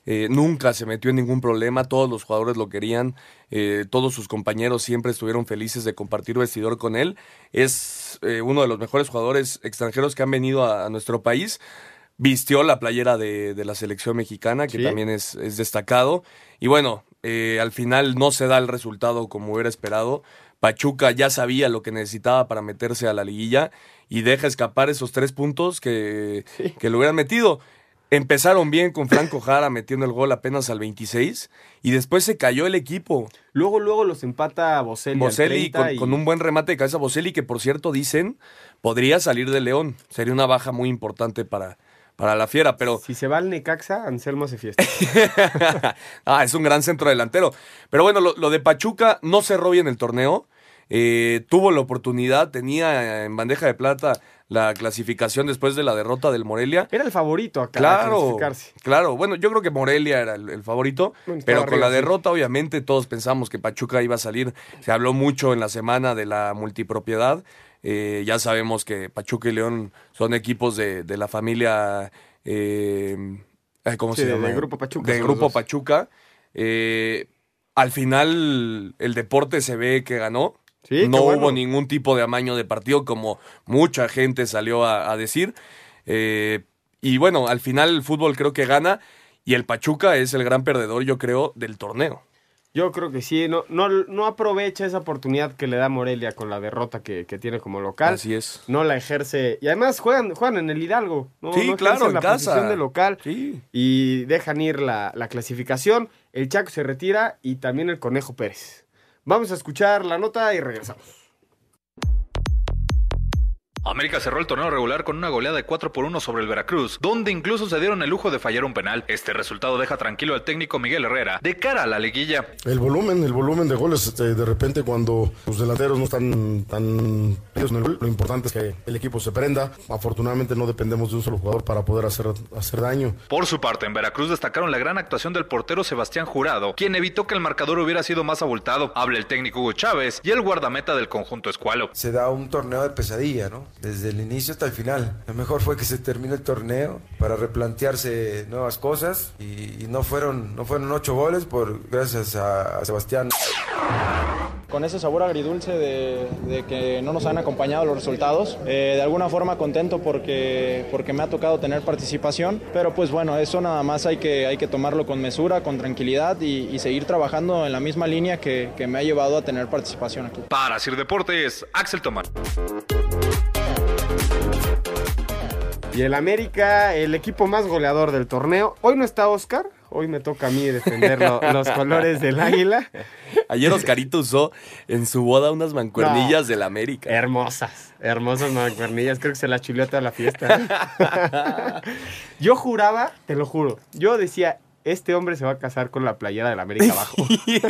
Eh, nunca se metió en ningún problema, todos los jugadores lo querían, eh, todos sus compañeros siempre estuvieron felices de compartir vestidor con él. Es eh, uno de los mejores jugadores extranjeros que han venido a, a nuestro país. Vistió la playera de, de la selección mexicana, que ¿Sí? también es, es, destacado. Y bueno, eh, al final no se da el resultado como hubiera esperado. Pachuca ya sabía lo que necesitaba para meterse a la liguilla y deja escapar esos tres puntos que, sí. que lo hubieran metido. Empezaron bien con Franco Jara metiendo el gol apenas al 26 y después se cayó el equipo. Luego, luego los empata Boselli. Boselli con, y... con, un buen remate de cabeza. Boselli que por cierto dicen podría salir de León. Sería una baja muy importante para, para la fiera, pero... Si se va al Necaxa, Anselmo se fiesta. ah, es un gran centro delantero. Pero bueno, lo, lo de Pachuca no cerró bien el torneo. Eh, tuvo la oportunidad, tenía en bandeja de plata la clasificación después de la derrota del Morelia. Era el favorito acá. Claro, claro. Bueno, yo creo que Morelia era el, el favorito, bueno, pero con arriba, la derrota, sí. obviamente, todos pensamos que Pachuca iba a salir. Se habló mucho en la semana de la multipropiedad. Eh, ya sabemos que Pachuca y León son equipos de, de la familia. Eh, ¿Cómo sí, se llama? De Grupo Pachuca. De Grupo Pachuca. Eh, al final, el deporte se ve que ganó. Sí, no bueno. hubo ningún tipo de amaño de partido, como mucha gente salió a, a decir. Eh, y bueno, al final el fútbol creo que gana. Y el Pachuca es el gran perdedor, yo creo, del torneo. Yo creo que sí, no, no, no aprovecha esa oportunidad que le da Morelia con la derrota que, que, tiene como local. Así es. No la ejerce. Y además juegan, juegan en el Hidalgo. No, sí, no claro, en la casa. posición de local. Sí. Y dejan ir la, la clasificación. El Chaco se retira y también el Conejo Pérez. Vamos a escuchar la nota y regresamos. América cerró el torneo regular con una goleada de 4 por 1 sobre el Veracruz, donde incluso se dieron el lujo de fallar un penal. Este resultado deja tranquilo al técnico Miguel Herrera de cara a la liguilla. El volumen, el volumen de goles, este, de repente cuando los delanteros no están tan lo importante es que el equipo se prenda. Afortunadamente no dependemos de un solo jugador para poder hacer, hacer daño. Por su parte, en Veracruz destacaron la gran actuación del portero Sebastián Jurado, quien evitó que el marcador hubiera sido más abultado. Habla el técnico Hugo Chávez y el guardameta del conjunto escualo. Se da un torneo de pesadilla, ¿no? Desde el inicio hasta el final. Lo mejor fue que se terminó el torneo para replantearse nuevas cosas y, y no fueron no fueron ocho goles por gracias a, a Sebastián. Con ese sabor agridulce de, de, que no nos han acompañado los resultados, eh, de alguna forma contento porque, porque me ha tocado tener participación, pero pues bueno, eso nada más hay que, hay que tomarlo con mesura, con tranquilidad y, y seguir trabajando en la misma línea que, que me ha llevado a tener participación aquí. Para Sir Deportes, Axel Tomán. Y el América, el equipo más goleador del torneo. Hoy no está Oscar, hoy me toca a mí defender lo, los colores del águila. Ayer Oscarito usó en su boda unas mancuernillas no, del América. Hermosas, hermosas mancuernillas. Creo que se las chuleó toda la fiesta. yo juraba, te lo juro, yo decía, este hombre se va a casar con la playera del América abajo.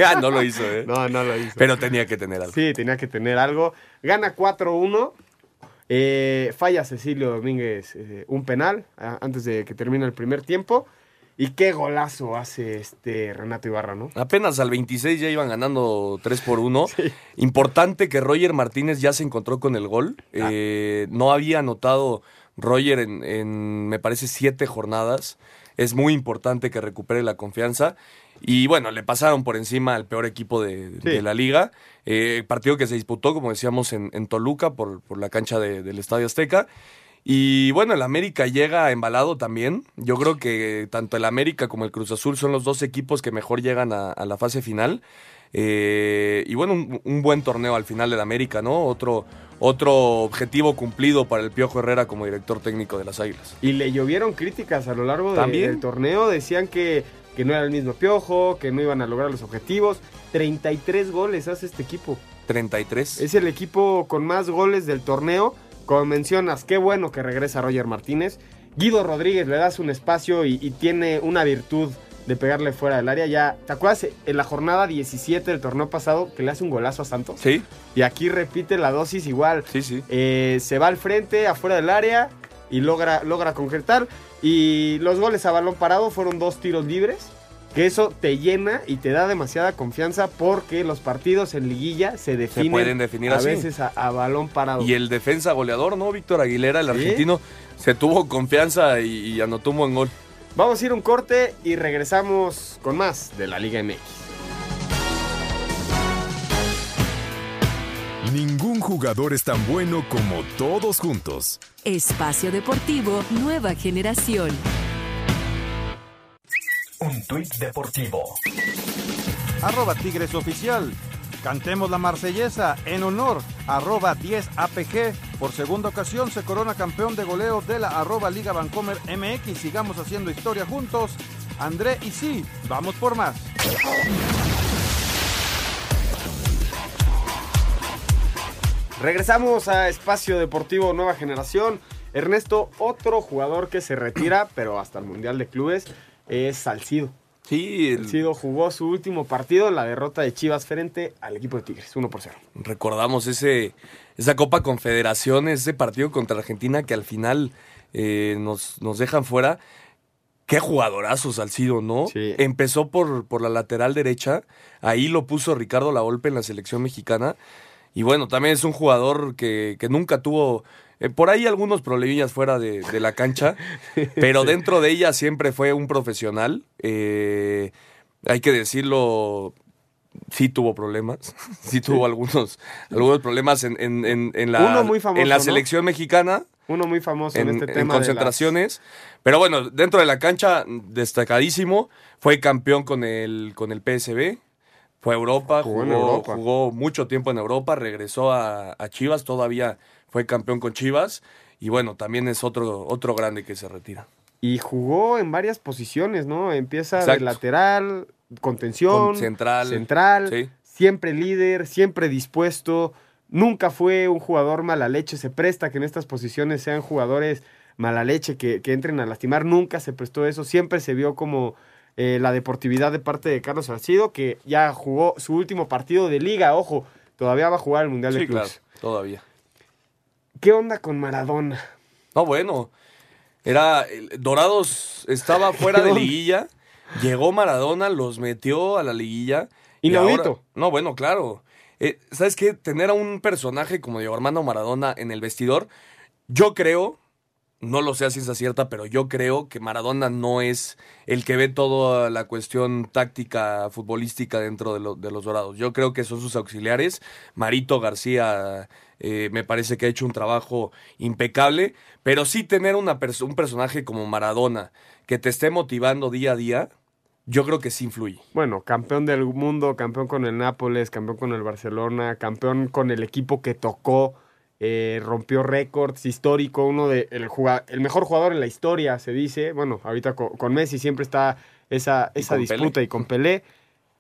ah, no lo hizo, ¿eh? No, no lo hizo. Pero tenía que tener algo. Sí, tenía que tener algo. Gana 4-1. Eh, falla Cecilio Domínguez eh, un penal antes de que termine el primer tiempo. Y qué golazo hace este Renato Ibarra, ¿no? Apenas al 26 ya iban ganando 3 por 1. Importante que Roger Martínez ya se encontró con el gol. Ah. Eh, no había anotado Roger en, en, me parece, siete jornadas. Es muy importante que recupere la confianza. Y bueno, le pasaron por encima al peor equipo de, de la liga. Eh, partido que se disputó, como decíamos, en, en Toluca por, por la cancha de- del Estadio Azteca. Y bueno, el América llega embalado también. Yo creo que tanto el América como el Cruz Azul son los dos equipos que mejor llegan a, a la fase final. Eh, y bueno, un, un buen torneo al final del América, ¿no? Otro, otro objetivo cumplido para el Piojo Herrera como director técnico de las Águilas. Y le llovieron críticas a lo largo de- del torneo. Decían que, que no era el mismo piojo, que no iban a lograr los objetivos. 33 goles hace este equipo. 33. Es el equipo con más goles del torneo. Como mencionas, qué bueno que regresa Roger Martínez. Guido Rodríguez le das un espacio y, y tiene una virtud de pegarle fuera del área. Ya, ¿te acuerdas en la jornada 17 del torneo pasado que le hace un golazo a Santos? Sí. Y aquí repite la dosis igual. Sí, sí. Eh, se va al frente, afuera del área y logra, logra concretar. Y los goles a balón parado fueron dos tiros libres. Que eso te llena y te da demasiada confianza porque los partidos en liguilla se definen pueden definir a así. veces a, a balón parado. Y el defensa goleador, ¿no? Víctor Aguilera, el Sí. argentino, se tuvo confianza y, y anotó un buen gol. Vamos a ir un corte y regresamos con más de la Liga MX. Jugador es tan bueno como todos juntos. Espacio Deportivo Nueva Generación. Un tuit deportivo. Arroba Tigres Oficial. Cantemos la marsellesa en honor. Arroba 10 APG. Por segunda ocasión se corona campeón de goleo de la arroba Liga Vancomer MX. Sigamos haciendo historia juntos. André y sí, vamos por más. Regresamos a Espacio Deportivo Nueva Generación. Ernesto, otro jugador que se retira, pero hasta el Mundial de Clubes, es Salcido. Sí, Salcido jugó su último partido en la derrota de Chivas frente al equipo de Tigres, 1 por 0. Recordamos ese, esa Copa Confederaciones, ese partido contra Argentina que al final eh, nos, nos dejan fuera. Qué jugadorazo Salcido, ¿no? Empezó por, por la lateral derecha, ahí lo puso Ricardo Lavolpe en la selección mexicana. Y bueno, también es un jugador que, que nunca tuvo, eh, por ahí algunos problemillas fuera de, de la cancha, pero dentro de ella siempre fue un profesional. Eh, hay que decirlo, sí tuvo problemas, sí tuvo algunos, algunos problemas en, en- en- en la, Uno muy famoso, en la ¿no? selección mexicana. Uno muy famoso en, En, este en tema. de las- concentraciones. Pero bueno, dentro de la cancha, destacadísimo. Fue campeón con el, con el PSB. Fue a Europa, Jugó jugó, en Europa. jugó mucho tiempo en Europa, regresó a, a Chivas, todavía fue campeón con Chivas. Y bueno, también es otro, otro grande que se retira. Y jugó en varias posiciones, ¿no? Empieza de lateral, contención, Con central. central, Sí. siempre líder, siempre dispuesto. Nunca fue un jugador mala leche. Se presta que en estas posiciones sean jugadores mala leche que, que entren a lastimar. Nunca se prestó eso. Siempre se vio como eh, la deportividad de parte de Carlos Salcido, que ya jugó su último partido de liga. Ojo, todavía va a jugar el Mundial de Sí, claro, Clubes. todavía. ¿Qué onda con Maradona? No, bueno. Era. Dorados estaba fuera de liguilla. Llegó Maradona, los metió a la liguilla. y Inaudito. ahora- no, bueno, claro. Eh, ¿Sabes qué? Tener a un personaje como Diego Armando Maradona en el vestidor, yo creo, no lo sé a ciencia cierta, pero yo creo que Maradona no es el que ve toda la cuestión táctica futbolística dentro de, lo- de los Dorados. Yo creo que son sus auxiliares. Marito García eh, me parece que ha hecho un trabajo impecable, pero sí tener una un personaje como Maradona que te esté motivando día a día, yo creo que sí influye. Bueno, campeón del mundo, campeón con el Nápoles, campeón con el Barcelona, campeón con el equipo que tocó, eh, rompió récords, histórico, uno de el, el mejor jugador en la historia, se dice. Bueno, ahorita co- con, Messi siempre está esa, esa disputa Pelé. y con Pelé.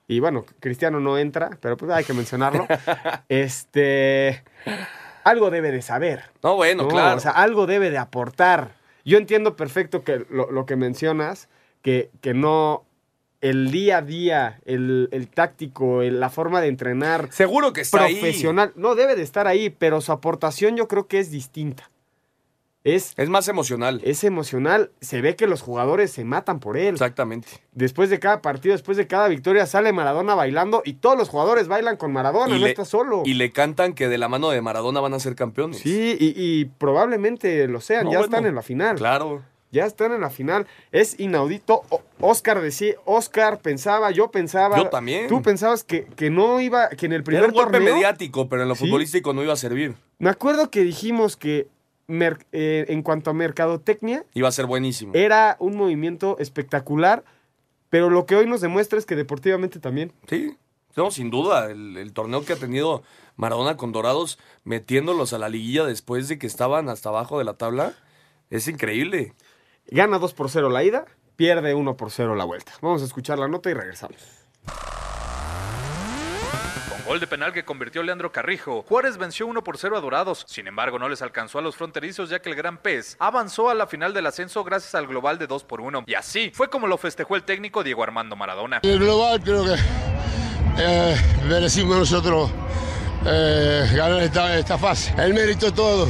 Y bueno, Cristiano no entra, pero pues hay que mencionarlo. este algo debe de saber. No, bueno, claro. O sea, algo debe de aportar. Yo entiendo perfecto que lo, lo que mencionas, que, que no el día a día, el, el táctico, el- la forma de entrenar. Seguro que está ahí. profesional. No debe de estar ahí, pero su aportación yo creo que es distinta. es, es más emocional. Es emocional. Se ve que los jugadores se matan por él. Exactamente. Después de cada partido, después de cada victoria, sale Maradona bailando y todos los jugadores bailan con Maradona, Y no le- está solo. Y le cantan que de la mano de Maradona van a ser campeones. Sí, y, y probablemente lo sean, No, ya bueno, están en la final. Claro. Ya están en la final. Es inaudito. O- Oscar decía, Oscar pensaba, yo pensaba. Yo también. Tú pensabas que, que no iba, que en el primer Era un golpe torneo. mediático, pero en lo Sí. futbolístico no iba a servir. Me acuerdo que dijimos que mer- eh, en cuanto a mercadotecnia, Iba a ser buenísimo. era un movimiento espectacular, pero lo que hoy nos demuestra es que deportivamente también. Sí, no, sin duda. El, el torneo que ha tenido Maradona con Dorados, metiéndolos a la liguilla después de que estaban hasta abajo de la tabla, es increíble. Gana 2 por 0 la ida, pierde 1 por 0 la vuelta. Vamos a escuchar la nota y regresamos. Con gol de penal que convirtió Leandro Carrijo, Juárez venció 1 por 0 a Dorados. Sin embargo, no les alcanzó a los fronterizos ya que el Gran Pez avanzó a la final del ascenso gracias al global de 2 por 1. Y así fue como lo festejó el técnico Diego Armando Maradona. El global creo que eh, merecimos nosotros eh, ganar esta, esta fase. El mérito todo,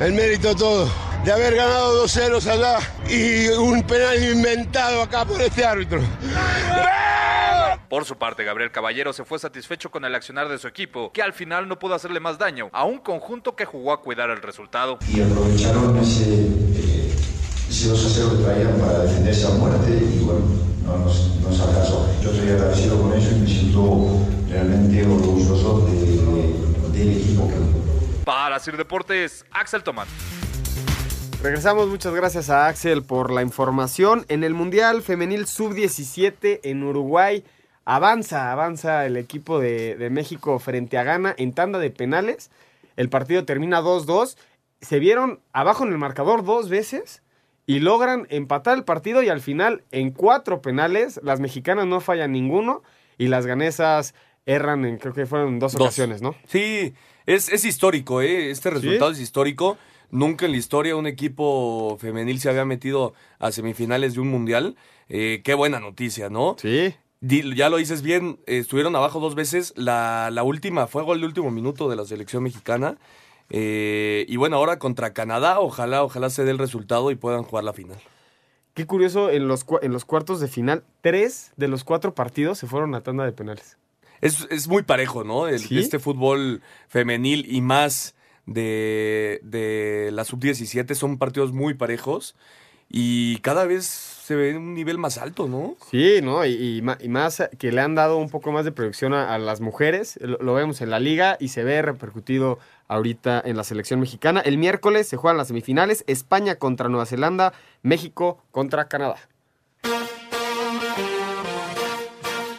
el mérito todo. De haber ganado dos ceros allá y un penal inventado acá por este árbitro. Por su parte, Gabriel Caballero se fue satisfecho con el accionar de su equipo, que al final no pudo hacerle más daño a un conjunto que jugó a cuidar el resultado. y aprovecharon ese, eh, ese 2 a 0 que traían para defenderse a muerte y bueno, no nos, nos alcanzó. Yo estoy agradecido con eso y me siento realmente orgulloso de- de- del equipo que, Para Sir Deportes, Axel Tomás. Regresamos, muchas gracias a Axel por la información. En el Mundial Femenil Sub-17 en Uruguay avanza, avanza el equipo de, de México frente a Ghana en tanda de penales. El partido termina 2-2. Se vieron abajo en el marcador dos veces y logran empatar el partido y al final en cuatro penales las mexicanas no fallan ninguno y las ganesas erran en creo que fueron dos, Dos. ocasiones, ¿no? Sí, es, es histórico, ¿eh? Este resultado es histórico. Nunca en la historia un equipo femenil se había metido a semifinales de un mundial. Eh, qué buena noticia, ¿no? Sí. ya lo dices bien, eh, estuvieron abajo dos veces. La, la última fue gol de último minuto de la selección mexicana. Eh, y bueno, ahora contra Canadá, ojalá, ojalá se dé el resultado y puedan jugar la final. Qué curioso, en los, en los cuartos de final, tres de los cuatro partidos se fueron a tanda de penales. Es, es muy parejo, ¿no? El- ¿Sí? Este fútbol femenil y más de, de la sub-17 son partidos muy parejos y cada vez se ve un nivel más alto, ¿no? Sí, ¿no? Y, más que le han dado un poco más de proyección a, a las mujeres. Lo, lo vemos en la liga y se ve repercutido ahorita en la selección mexicana. El miércoles se juegan las semifinales. España contra Nueva Zelanda, México contra Canadá.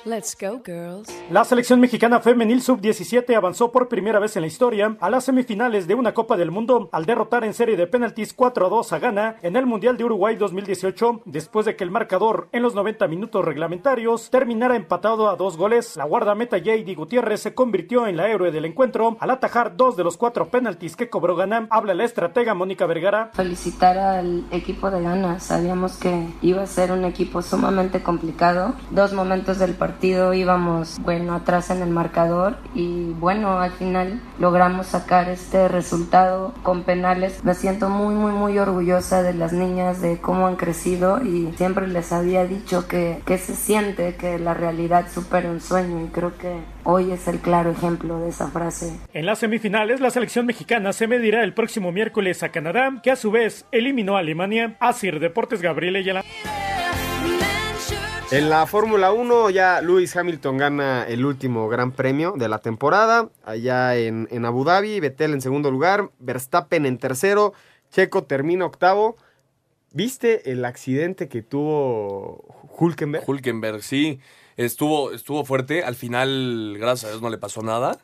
Let's go, girls. La selección mexicana femenil sub-17 avanzó por primera vez en la historia a las semifinales de una Copa del Mundo al derrotar en serie de penaltis 4 a 2 a Ghana en el Mundial de Uruguay 2018 después de que el marcador en los 90 minutos reglamentarios terminara empatado a dos goles. La guardameta J.D. Gutiérrez se convirtió en la héroe del encuentro al atajar dos de los cuatro penaltis que cobró Ghana. Habla la estratega Mónica Vergara. felicitar al equipo de Ghana. Sabíamos que iba a ser un equipo sumamente complicado. Dos momentos del partido íbamos, bueno, atrás en el marcador y bueno, al final logramos sacar este resultado con penales. Me siento muy, muy, muy orgullosa de las niñas, de cómo han crecido y siempre les había dicho que, que se siente que la realidad supera un sueño y creo que hoy es el claro ejemplo de esa frase. En las semifinales, la selección mexicana se medirá el próximo miércoles a Canadá, que a su vez eliminó a Alemania. Asir Deportes Gabriel Ayala. En la Fórmula 1 ya Lewis Hamilton gana el último gran premio de la temporada, allá en, en Abu Dhabi, Vettel en segundo lugar, Verstappen en tercero, Checo termina octavo. ¿Viste el accidente que tuvo Hulkenberg? Hulkenberg, sí. Estuvo, estuvo fuerte. Al final, gracias a Dios, no le pasó nada.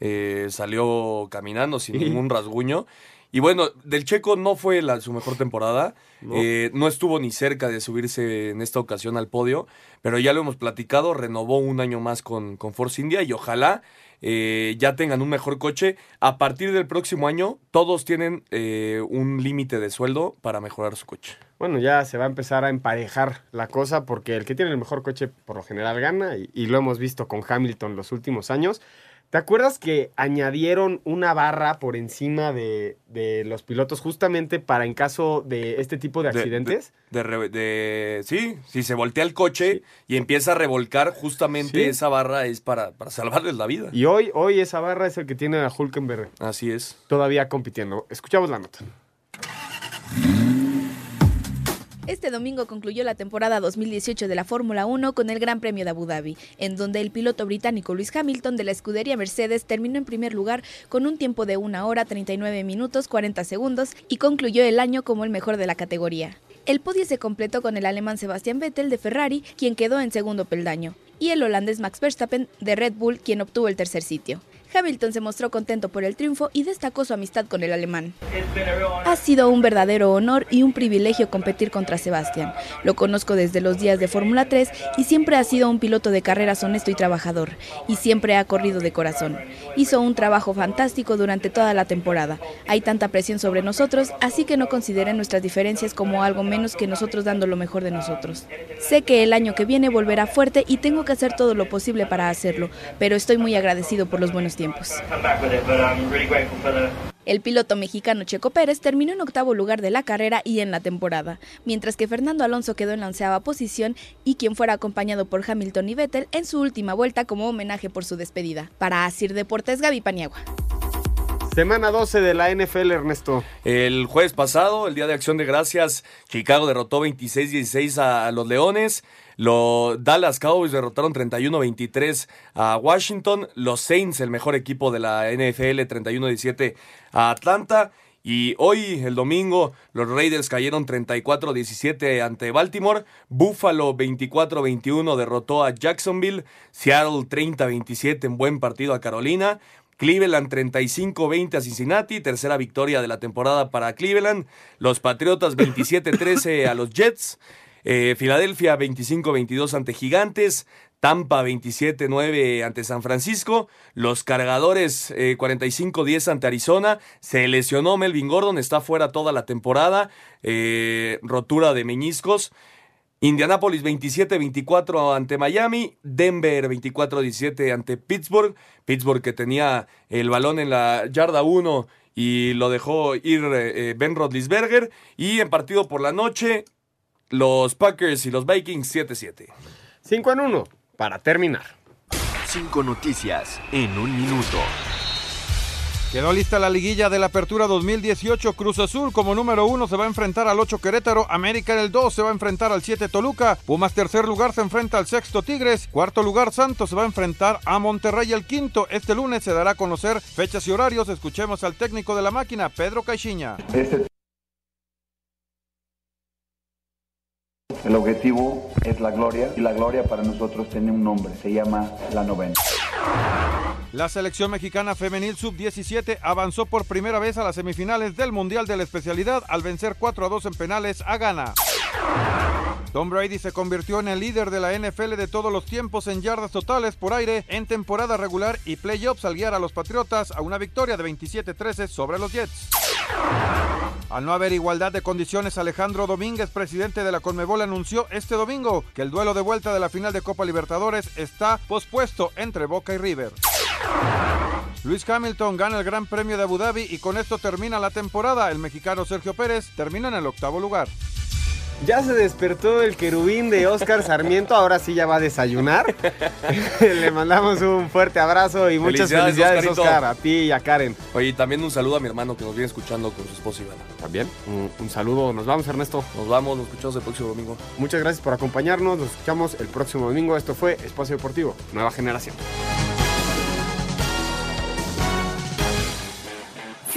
Eh, salió caminando sin ningún rasguño. Y bueno, del Checo no fue la- su mejor temporada. No. Eh, no estuvo ni cerca de subirse en esta ocasión al podio. Pero ya lo hemos platicado. Renovó un año más con, con Force India y ojalá eh, ya tengan un mejor coche. A partir del próximo año, todos tienen eh, un límite de sueldo para mejorar su coche. Bueno, ya se va a empezar a emparejar la cosa porque el que tiene el mejor coche por lo general gana y, y lo hemos visto con Hamilton los últimos años. ¿Te acuerdas que añadieron una barra por encima de, de los pilotos justamente para en caso de este tipo de De- accidentes? De, re- de- sí, si se voltea el coche y empieza a revolcar, justamente Sí. esa barra es para, para salvarles la vida. Y hoy, hoy esa barra es el que tiene a Hulkenberg. Así es. Todavía compitiendo. Escuchamos la nota. Este domingo concluyó la temporada 2018 de la Fórmula 1 con el Gran Premio de Abu Dhabi, en donde el piloto británico Lewis Hamilton de la escudería Mercedes terminó en primer lugar con un tiempo de 1 hora 39 minutos 40 segundos y concluyó el año como el mejor de la categoría. El podio se completó con el alemán Sebastian Vettel de Ferrari, quien quedó en segundo peldaño, y el holandés Max Verstappen de Red Bull, quien obtuvo el tercer sitio. Hamilton se mostró contento por el triunfo y destacó su amistad con el alemán. Ha sido un verdadero honor y un privilegio competir contra Sebastián. Lo conozco desde los días de Fórmula 3 y siempre ha sido un piloto de carreras honesto y trabajador, y siempre ha corrido de corazón. Hizo un trabajo fantástico durante toda la temporada. Hay tanta presión sobre nosotros, así que no consideren nuestras diferencias como algo menos que nosotros dando lo mejor de nosotros. Sé que el año que viene volverá fuerte y tengo que hacer todo lo posible para hacerlo, pero estoy muy agradecido por los buenos tiempos. El piloto mexicano Checo Pérez terminó en octavo lugar de la carrera y en la temporada, mientras que Fernando Alonso quedó en la onceava posición y quien fuera acompañado por Hamilton y Vettel en su última vuelta como homenaje por su despedida. Para Asir Deportes, Gaby Paniagua. Semana 12 de la NFL, Ernesto. El jueves pasado, el Día de Acción de Gracias, Chicago derrotó 26-16 a, los Leones. Los Dallas Cowboys derrotaron 31-23 a Washington. Los Saints, el mejor equipo de la NFL, 31-17 a Atlanta. Y hoy, el domingo, los Raiders cayeron 34-17 ante Baltimore. Buffalo 24-21 derrotó a Jacksonville. Seattle 30-27 en buen partido a Carolina. Cleveland 35-20 a Cincinnati, tercera victoria de la temporada para Cleveland. Los Patriotas 27-13 a los Jets. Eh, Filadelfia 25-22 ante Gigantes. Tampa 27-9 ante San Francisco. Los Cargadores eh, 45-10 ante Arizona. Se lesionó Melvin Gordon, está fuera toda la temporada. Eh, rotura de meñiscos. Indianapolis 27-24 ante Miami, Denver 24-17 ante Pittsburgh, Pittsburgh que tenía el balón en la yarda 1 y lo dejó ir eh, Ben Roethlisberger y en partido por la noche los Packers y los Vikings 7-7. 5 en 1 para terminar. Cinco noticias en un minuto. Quedó lista la liguilla de la Apertura 2018. Cruz Azul como número uno se va a enfrentar al 8 Querétaro. América en el 2 se va a enfrentar al 7 Toluca. Pumas tercer lugar se enfrenta al sexto Tigres. Cuarto lugar Santos se va a enfrentar a Monterrey el quinto. Este lunes se dará a conocer fechas y horarios. Escuchemos al técnico de la máquina, Pedro Caixinha. Este El objetivo es la gloria y la gloria para nosotros tiene un nombre, se llama la novena. La selección mexicana femenil sub-17 avanzó por primera vez a las semifinales del Mundial de la Especialidad al vencer 4 a 2 en penales a Ghana. Tom Brady se convirtió en el líder de la NFL de todos los tiempos en yardas totales por aire en temporada regular y playoffs al guiar a los Patriotas a una victoria de 27-13 sobre los Jets. Al no haber igualdad de condiciones, Alejandro Domínguez, presidente de la Conmebol, anunció este domingo que el duelo de vuelta de la final de Copa Libertadores está pospuesto entre Boca y River. Luis Hamilton gana el Gran Premio de Abu Dhabi y con esto termina la temporada. El mexicano Sergio Pérez termina en el octavo lugar. Ya se despertó el querubín de Oscar Sarmiento, ahora sí ya va a desayunar. Le mandamos un fuerte abrazo y muchas Felicidades, felicidades. Oscar, a ti y a Karen. Oye, y también un saludo a mi hermano que nos viene escuchando con su esposa Ivana. También, un, un saludo. Nos vamos, Ernesto. Nos vamos, nos escuchamos el próximo domingo. Muchas gracias por acompañarnos. Nos escuchamos el próximo domingo. Esto fue Espacio Deportivo, Nueva Generación.